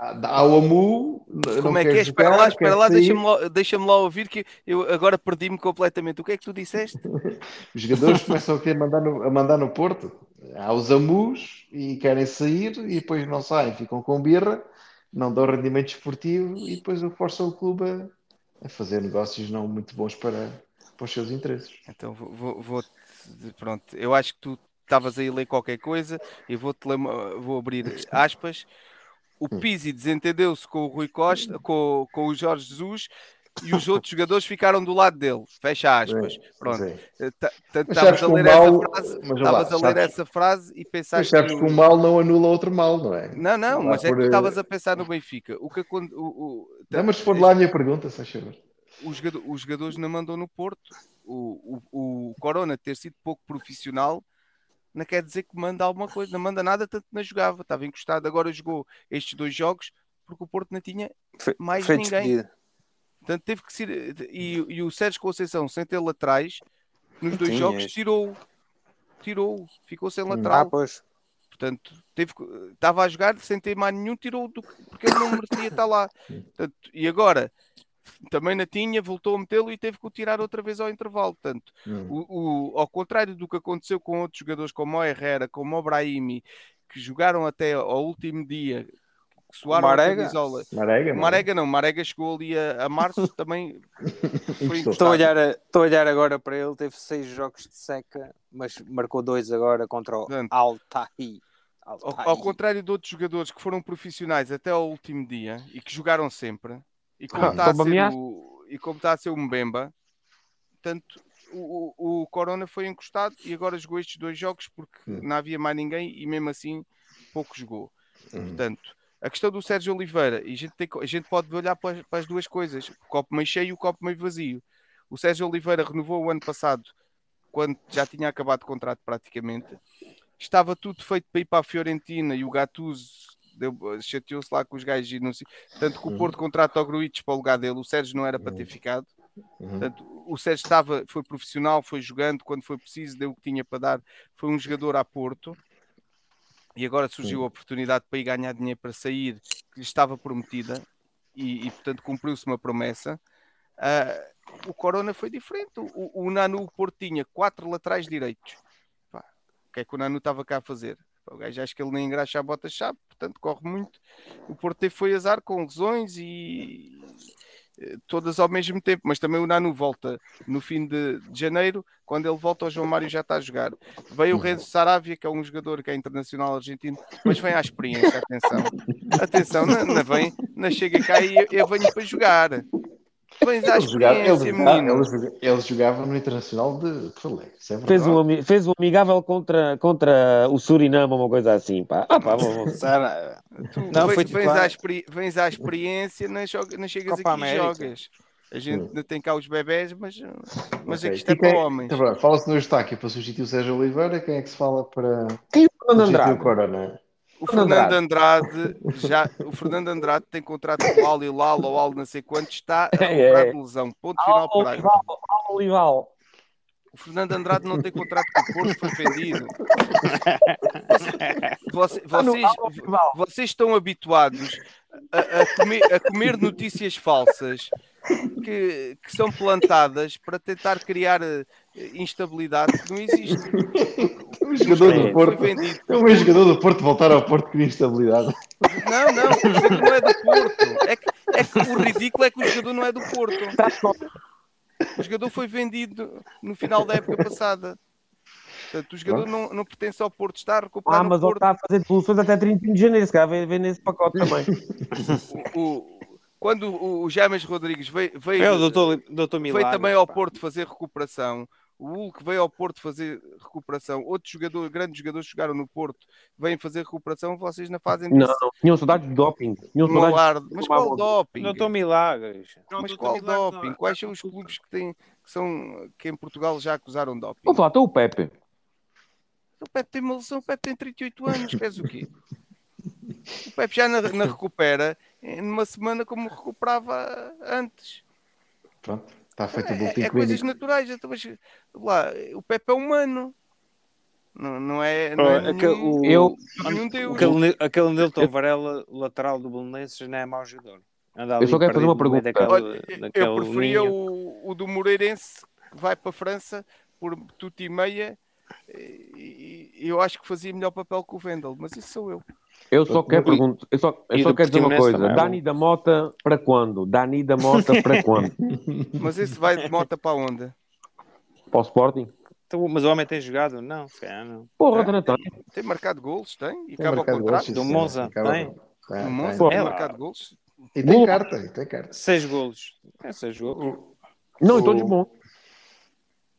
a- Há o Amu, Como é que é? Espera lá, espera lá, deixa-me lá, deixa lá ouvir que eu agora perdi-me completamente. O que é que tu disseste? Os jogadores começam a, mandar no, a mandar no Porto. Há os amus e querem sair e depois não saem, ficam com birra, não dão rendimento esportivo e depois forçam o clube a, a fazer negócios não muito bons para, para os seus interesses. Então vou, vou, vou- pronto. Eu acho que tu estavas aí a ler qualquer coisa e vou-te ler, vou abrir aspas. O Pizzi desentendeu-se com o Rui Costa, com, com o Jorge Jesus e os outros jogadores ficaram do lado dele. Fecha aspas. Pronto. Sim. Eh, ta- Mas Estavas a ler mal- essa frase, mas lá, a ler essa frase e Mas pensaste sabes que o mal não anula outro mal, não é? Não, não, Não mas é por, que eh, estavas a pensar no Benfica. O que acon- o, o, Não, mas responde lá a minha pergunta, se os, jogador- os jogadores não mandam no Porto. O, o, o Corona ter sido pouco profissional não quer dizer que manda alguma coisa, não manda nada, tanto não jogava, estava encostado. Agora jogou estes dois jogos porque o Porto não tinha Foi, mais foi ninguém. despedido. Portanto, teve que ser. E, e o Sérgio Conceição, sem ter laterais, nos dois Tinhas. jogos tirou. Tirou, ficou sem Ah, lateral. pois. Portanto, teve, estava a jogar sem ter mais nenhum, tirou do, porque ele não merecia estar lá. Portanto, e agora também na tinha, voltou a metê-lo e teve que o tirar outra vez ao intervalo. Portanto, Hum. o, o- ao contrário do que aconteceu com outros jogadores como o Herrera, como o Brahimi, que jogaram até ao último dia, que suaram a Marega? camisola. Marega, não é? Marega não, Marega chegou ali a, a março também foi Estou. Estou a, olhar, a- estou a olhar agora para ele, teve seis jogos de seca, mas marcou dois agora contra o Portanto, Altai. Ao, Altai. ao contrário de outros jogadores que foram profissionais até ao último dia e que jogaram sempre, e como Ah, está a ser o, e como está a ser o Mbemba, portanto, o, o, o Corona foi encostado e agora jogou estes dois jogos porque Hum. não havia mais ninguém e mesmo assim pouco jogou. Hum. Portanto, a questão do Sérgio Oliveira, e a gente, tem a gente pode olhar para as, para as duas coisas, o copo meio cheio e o copo meio vazio. O Sérgio Oliveira renovou o ano passado, quando já tinha acabado o contrato praticamente. Estava tudo feito para ir para a Fiorentina e o Gattuso deu- chateou-se lá com os gajos e não sei. Tanto que o Uhum. Porto contrata o Gruitch para o lugar dele. O Sérgio não era para ter ficado. Uhum. Portanto, o Sérgio estava, foi profissional, foi jogando quando foi preciso, deu o que tinha para dar. Foi um jogador a Porto. E agora surgiu a oportunidade para ir ganhar dinheiro para sair, que lhe estava prometida, e, e, portanto cumpriu-se uma promessa. Ah, o Corona foi diferente. O, o Nanu o Porto tinha quatro laterais direitos. Pá, o que é que o Nanu estava cá a fazer? O gajo acho que ele nem engraxa a bota-chave, portanto corre muito. O Porto foi azar com lesões e eh, todas ao mesmo tempo, mas também o Nanu volta no fim de, de janeiro, quando ele volta o João Mário já está a jogar. Veio o Renzo Saravia, que é um jogador que é internacional argentino, mas vem à experiência, atenção. Atenção, não, não vem, não chega cá e eu, eu venho para jogar. Vens à Ele jogava, ele, experiência, jogava- ele joga- ele jogava no Internacional de Porto é Fez verdade. um, fez um amigável contra, contra o Suriname ou uma coisa assim, pá. Ah, pá, vou- vou- Sara, Tu Não, vens, titular. à experi- vens à experiência, não, joga- não chegas Copa aqui e América. jogas. A gente não tem cá os bebés, mas, mas Ok. aqui é E quem- para homens. Tá Fala-se no Eustáquio para substituir o Sérgio Oliveira. Quem é que se fala para Quem é o Fernando substituir o Andrade? Corona? O Fernando Andrade, já, o Fernando Andrade tem contrato com o Al Hilal ou Al não sei quanto, está a É, recuperar é. de lesão. Ponto final Al para aí. Al Olival. O Fernando Andrade não tem contrato com o Porto, foi vendido. Vocês, Olival. vocês estão habituados a, a comer, a comer notícias falsas que, que são plantadas para tentar criar eh, instabilidade que não existe. Um jogador do Porto. É um jogador do Porto voltar ao Porto cria instabilidade. Não, não, o jogador não é do Porto. É que, é que o ridículo é que o jogador não é do Porto. O jogador foi vendido no final da época passada. Portanto, o jogador não, não pertence ao Porto, está a recuperar Ah, mas ele Porto. está a fazer devoluções até 31 de janeiro, se calhar vem, vem nesse pacote também. O- o- quando o, o James Rodrigues veio, veio, é o doutor, doutor veio também ao. Porto fazer recuperação, o Hulk veio ao Porto fazer recuperação, outros jogadores, grandes jogadores que jogaram no Porto, vêm fazer recuperação, vocês não fazem Não, disso. tinham saudades de doping. Tinham saudades alarde. Mas qual doping? Doutor Milagres. Mas qual doping? Quais são os clubes que têm que são que em Portugal já acusaram doping? Vou falar, estou o Pepe. O Pepe tem uma lesão, o Pepe tem 38 anos, queres o quê? O Pepe já não, não recupera em numa semana como recuperava antes. Pronto, está feito o boletim É, é coisas naturais. Então, mas, lá, o Pepe é humano. Não, não é, não é o- Eu- Deus. Aquele, aquele Nilton Varela, lateral do Belenenses, não é mau jogador. Anda Eu só quero fazer uma pergunta. daquele eu preferia o, o do Moreirense que vai para a França por tudo e meia. E, e eu acho que fazia melhor papel que o Vendel, mas isso sou eu. Eu só quero perguntar, eu só, eu só quero dizer uma coisa. também Dani da Mota para quando? Dani da Mota para quando? Mas esse vai de moto para onde? Para o Sporting? Então, Mas o homem tem jogado? Não, calhar não. Porra, É? não tem. Tem marcado gols, tem? E Tem acaba o contrato. Do. Monza, tem? Tem, No Monza tem. tem É marcado gols. E tem carta, e tem carta. Seis golos. É seis golos. Não, O- e todos bons.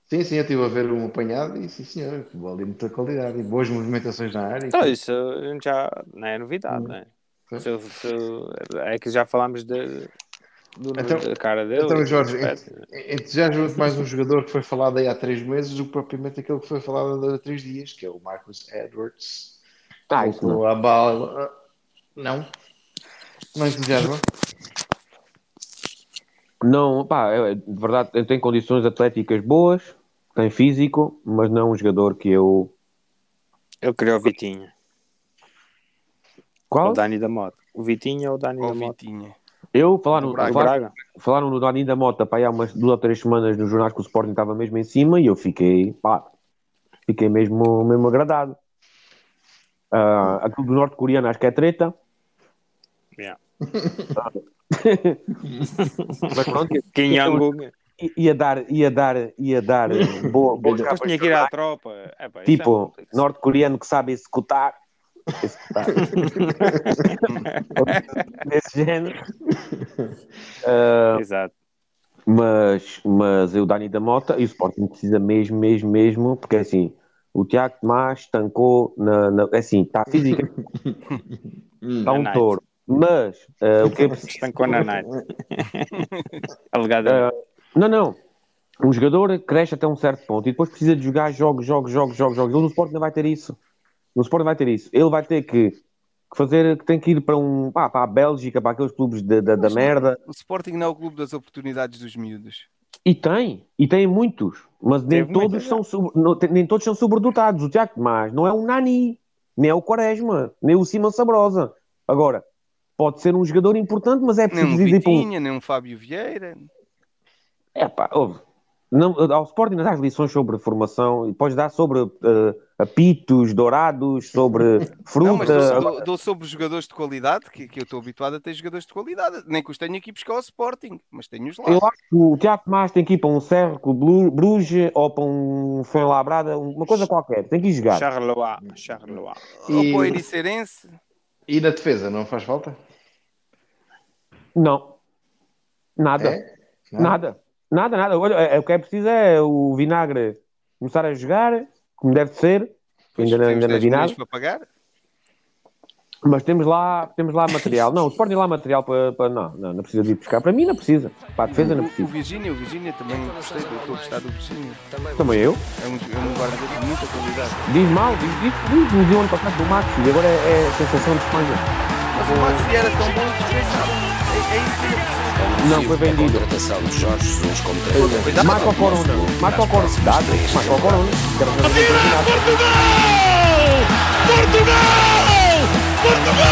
Sim, sim, eu estive a ver um apanhado e sim, senhor, futebol de muita qualidade e boas movimentações na área. Então, isso já não é novidade, não é? Se se é que já falámos de, do, Então- da cara dele. Então, Jorge, aspecto. entusiasma muito mais um jogador que foi falado aí há três meses do que propriamente aquele que foi falado há três dias, que é o Marcus Edwards. Ah, isso à bala. Não. Não entusiasma? Não, pá, é- de verdade, ele tem condições atléticas boas, tem físico, mas não é um jogador que eu. Eu queria o Vitinho. Qual? O Dani da Mota. O Vitinho ou o Dani da Mota? Vitinha. Eu, falaram, Braga. Falaram, falaram no Dani da Mota, pá, há umas duas ou três semanas nos jornais que o Sporting estava mesmo em cima e eu fiquei, pá, fiquei mesmo, mesmo agradado. Ah, aquilo do norte-coreano acho que é treta. Yeah. Mas pronto, Kim Jong-un. Ia dar, ia dar, ia dar boa, boas Depois tinha que ir à tropa. É, pá, é Tipo, muito- norte-coreano que sabe executar. executar. Desse género. Ah, Exato. mas, mas eu, Dani da Mota, e o Sporting precisa mesmo, mesmo, mesmo, porque assim, o Tiago Tomás estancou na, na- assim, está física, está um touro. Mas ah, o que é preciso. Estancou na night. Alegadamente. Não, não. Um jogador cresce até um certo ponto e depois precisa de jogar jogos, jogos, jogos, jogos, jogos. Ele no Sport não vai ter isso. No Sport não vai ter isso. Ele vai ter que, fazer, que tem que ir para um, pá, para a Bélgica, para aqueles clubes da, da, da merda. O Sporting não é o clube das oportunidades dos miúdos. E tem, e tem muitos, mas nem todos, são não, nem todos são sobredotados. O Tiago Tomás não é um Nani, nem é o Quaresma, nem o Simão Sabrosa. Agora, pode ser um jogador importante, mas é Nem preciso um ir para um, Vitinha, nem um Fábio Vieira. É pá, ouve. Não, ao Sporting dás lições sobre formação e podes dar sobre eh, apitos dourados sobre Não, mas fruta. dou, dou- dou sobre jogadores de qualidade, que, que eu estou habituado a ter jogadores de qualidade. Nem que os tenha aqui buscar ao Sporting, mas tenho-os lá. Eu acho que o Tiago Tomás tem que ir para um Cerco Blu- Bruges ou para um Fuenlabrada, uma coisa qualquer. Tem que ir jogar. Charleroi, Charleroi. Ou E- para o Ericerense. E na defesa, não faz falta? Não. Nada. É? Não? Nada. Nada, nada. Olha, é- é o que é preciso é o Vinagre começar a jogar, como deve ser. Pois Ainda, ainda não 10 vi milhões nada. para pagar. Mas temos lá, temos lá material. Não, o Sporting lá material para, para- não, não, não precisa de ir buscar. Para mim não precisa. Para a defesa não O, o precisa. Virgínia, o Virgínia também gostei, eu estou a gostar do Virgínia. Também eu. É um, é um guarda-redes de muita qualidade. Diz mal, diz, diz, diz, diz o ano passado do Maxi e agora é, é a sensação de Espanha. Mas o Maxi era tão bom e dispensaram. É, é isso que ele precisa. Não, foi vendido. Contratação de Jorge Jesus como treinador Cuidado. Marca o Corona. Marca o Corona. Dá, marca o Corona. Campeonato. Portugal! Portugal!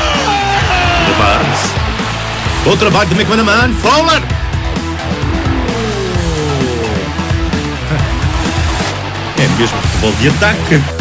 The Barnes. Bom trabalho de McManaman. Fowler. É mesmo futebol de ataque.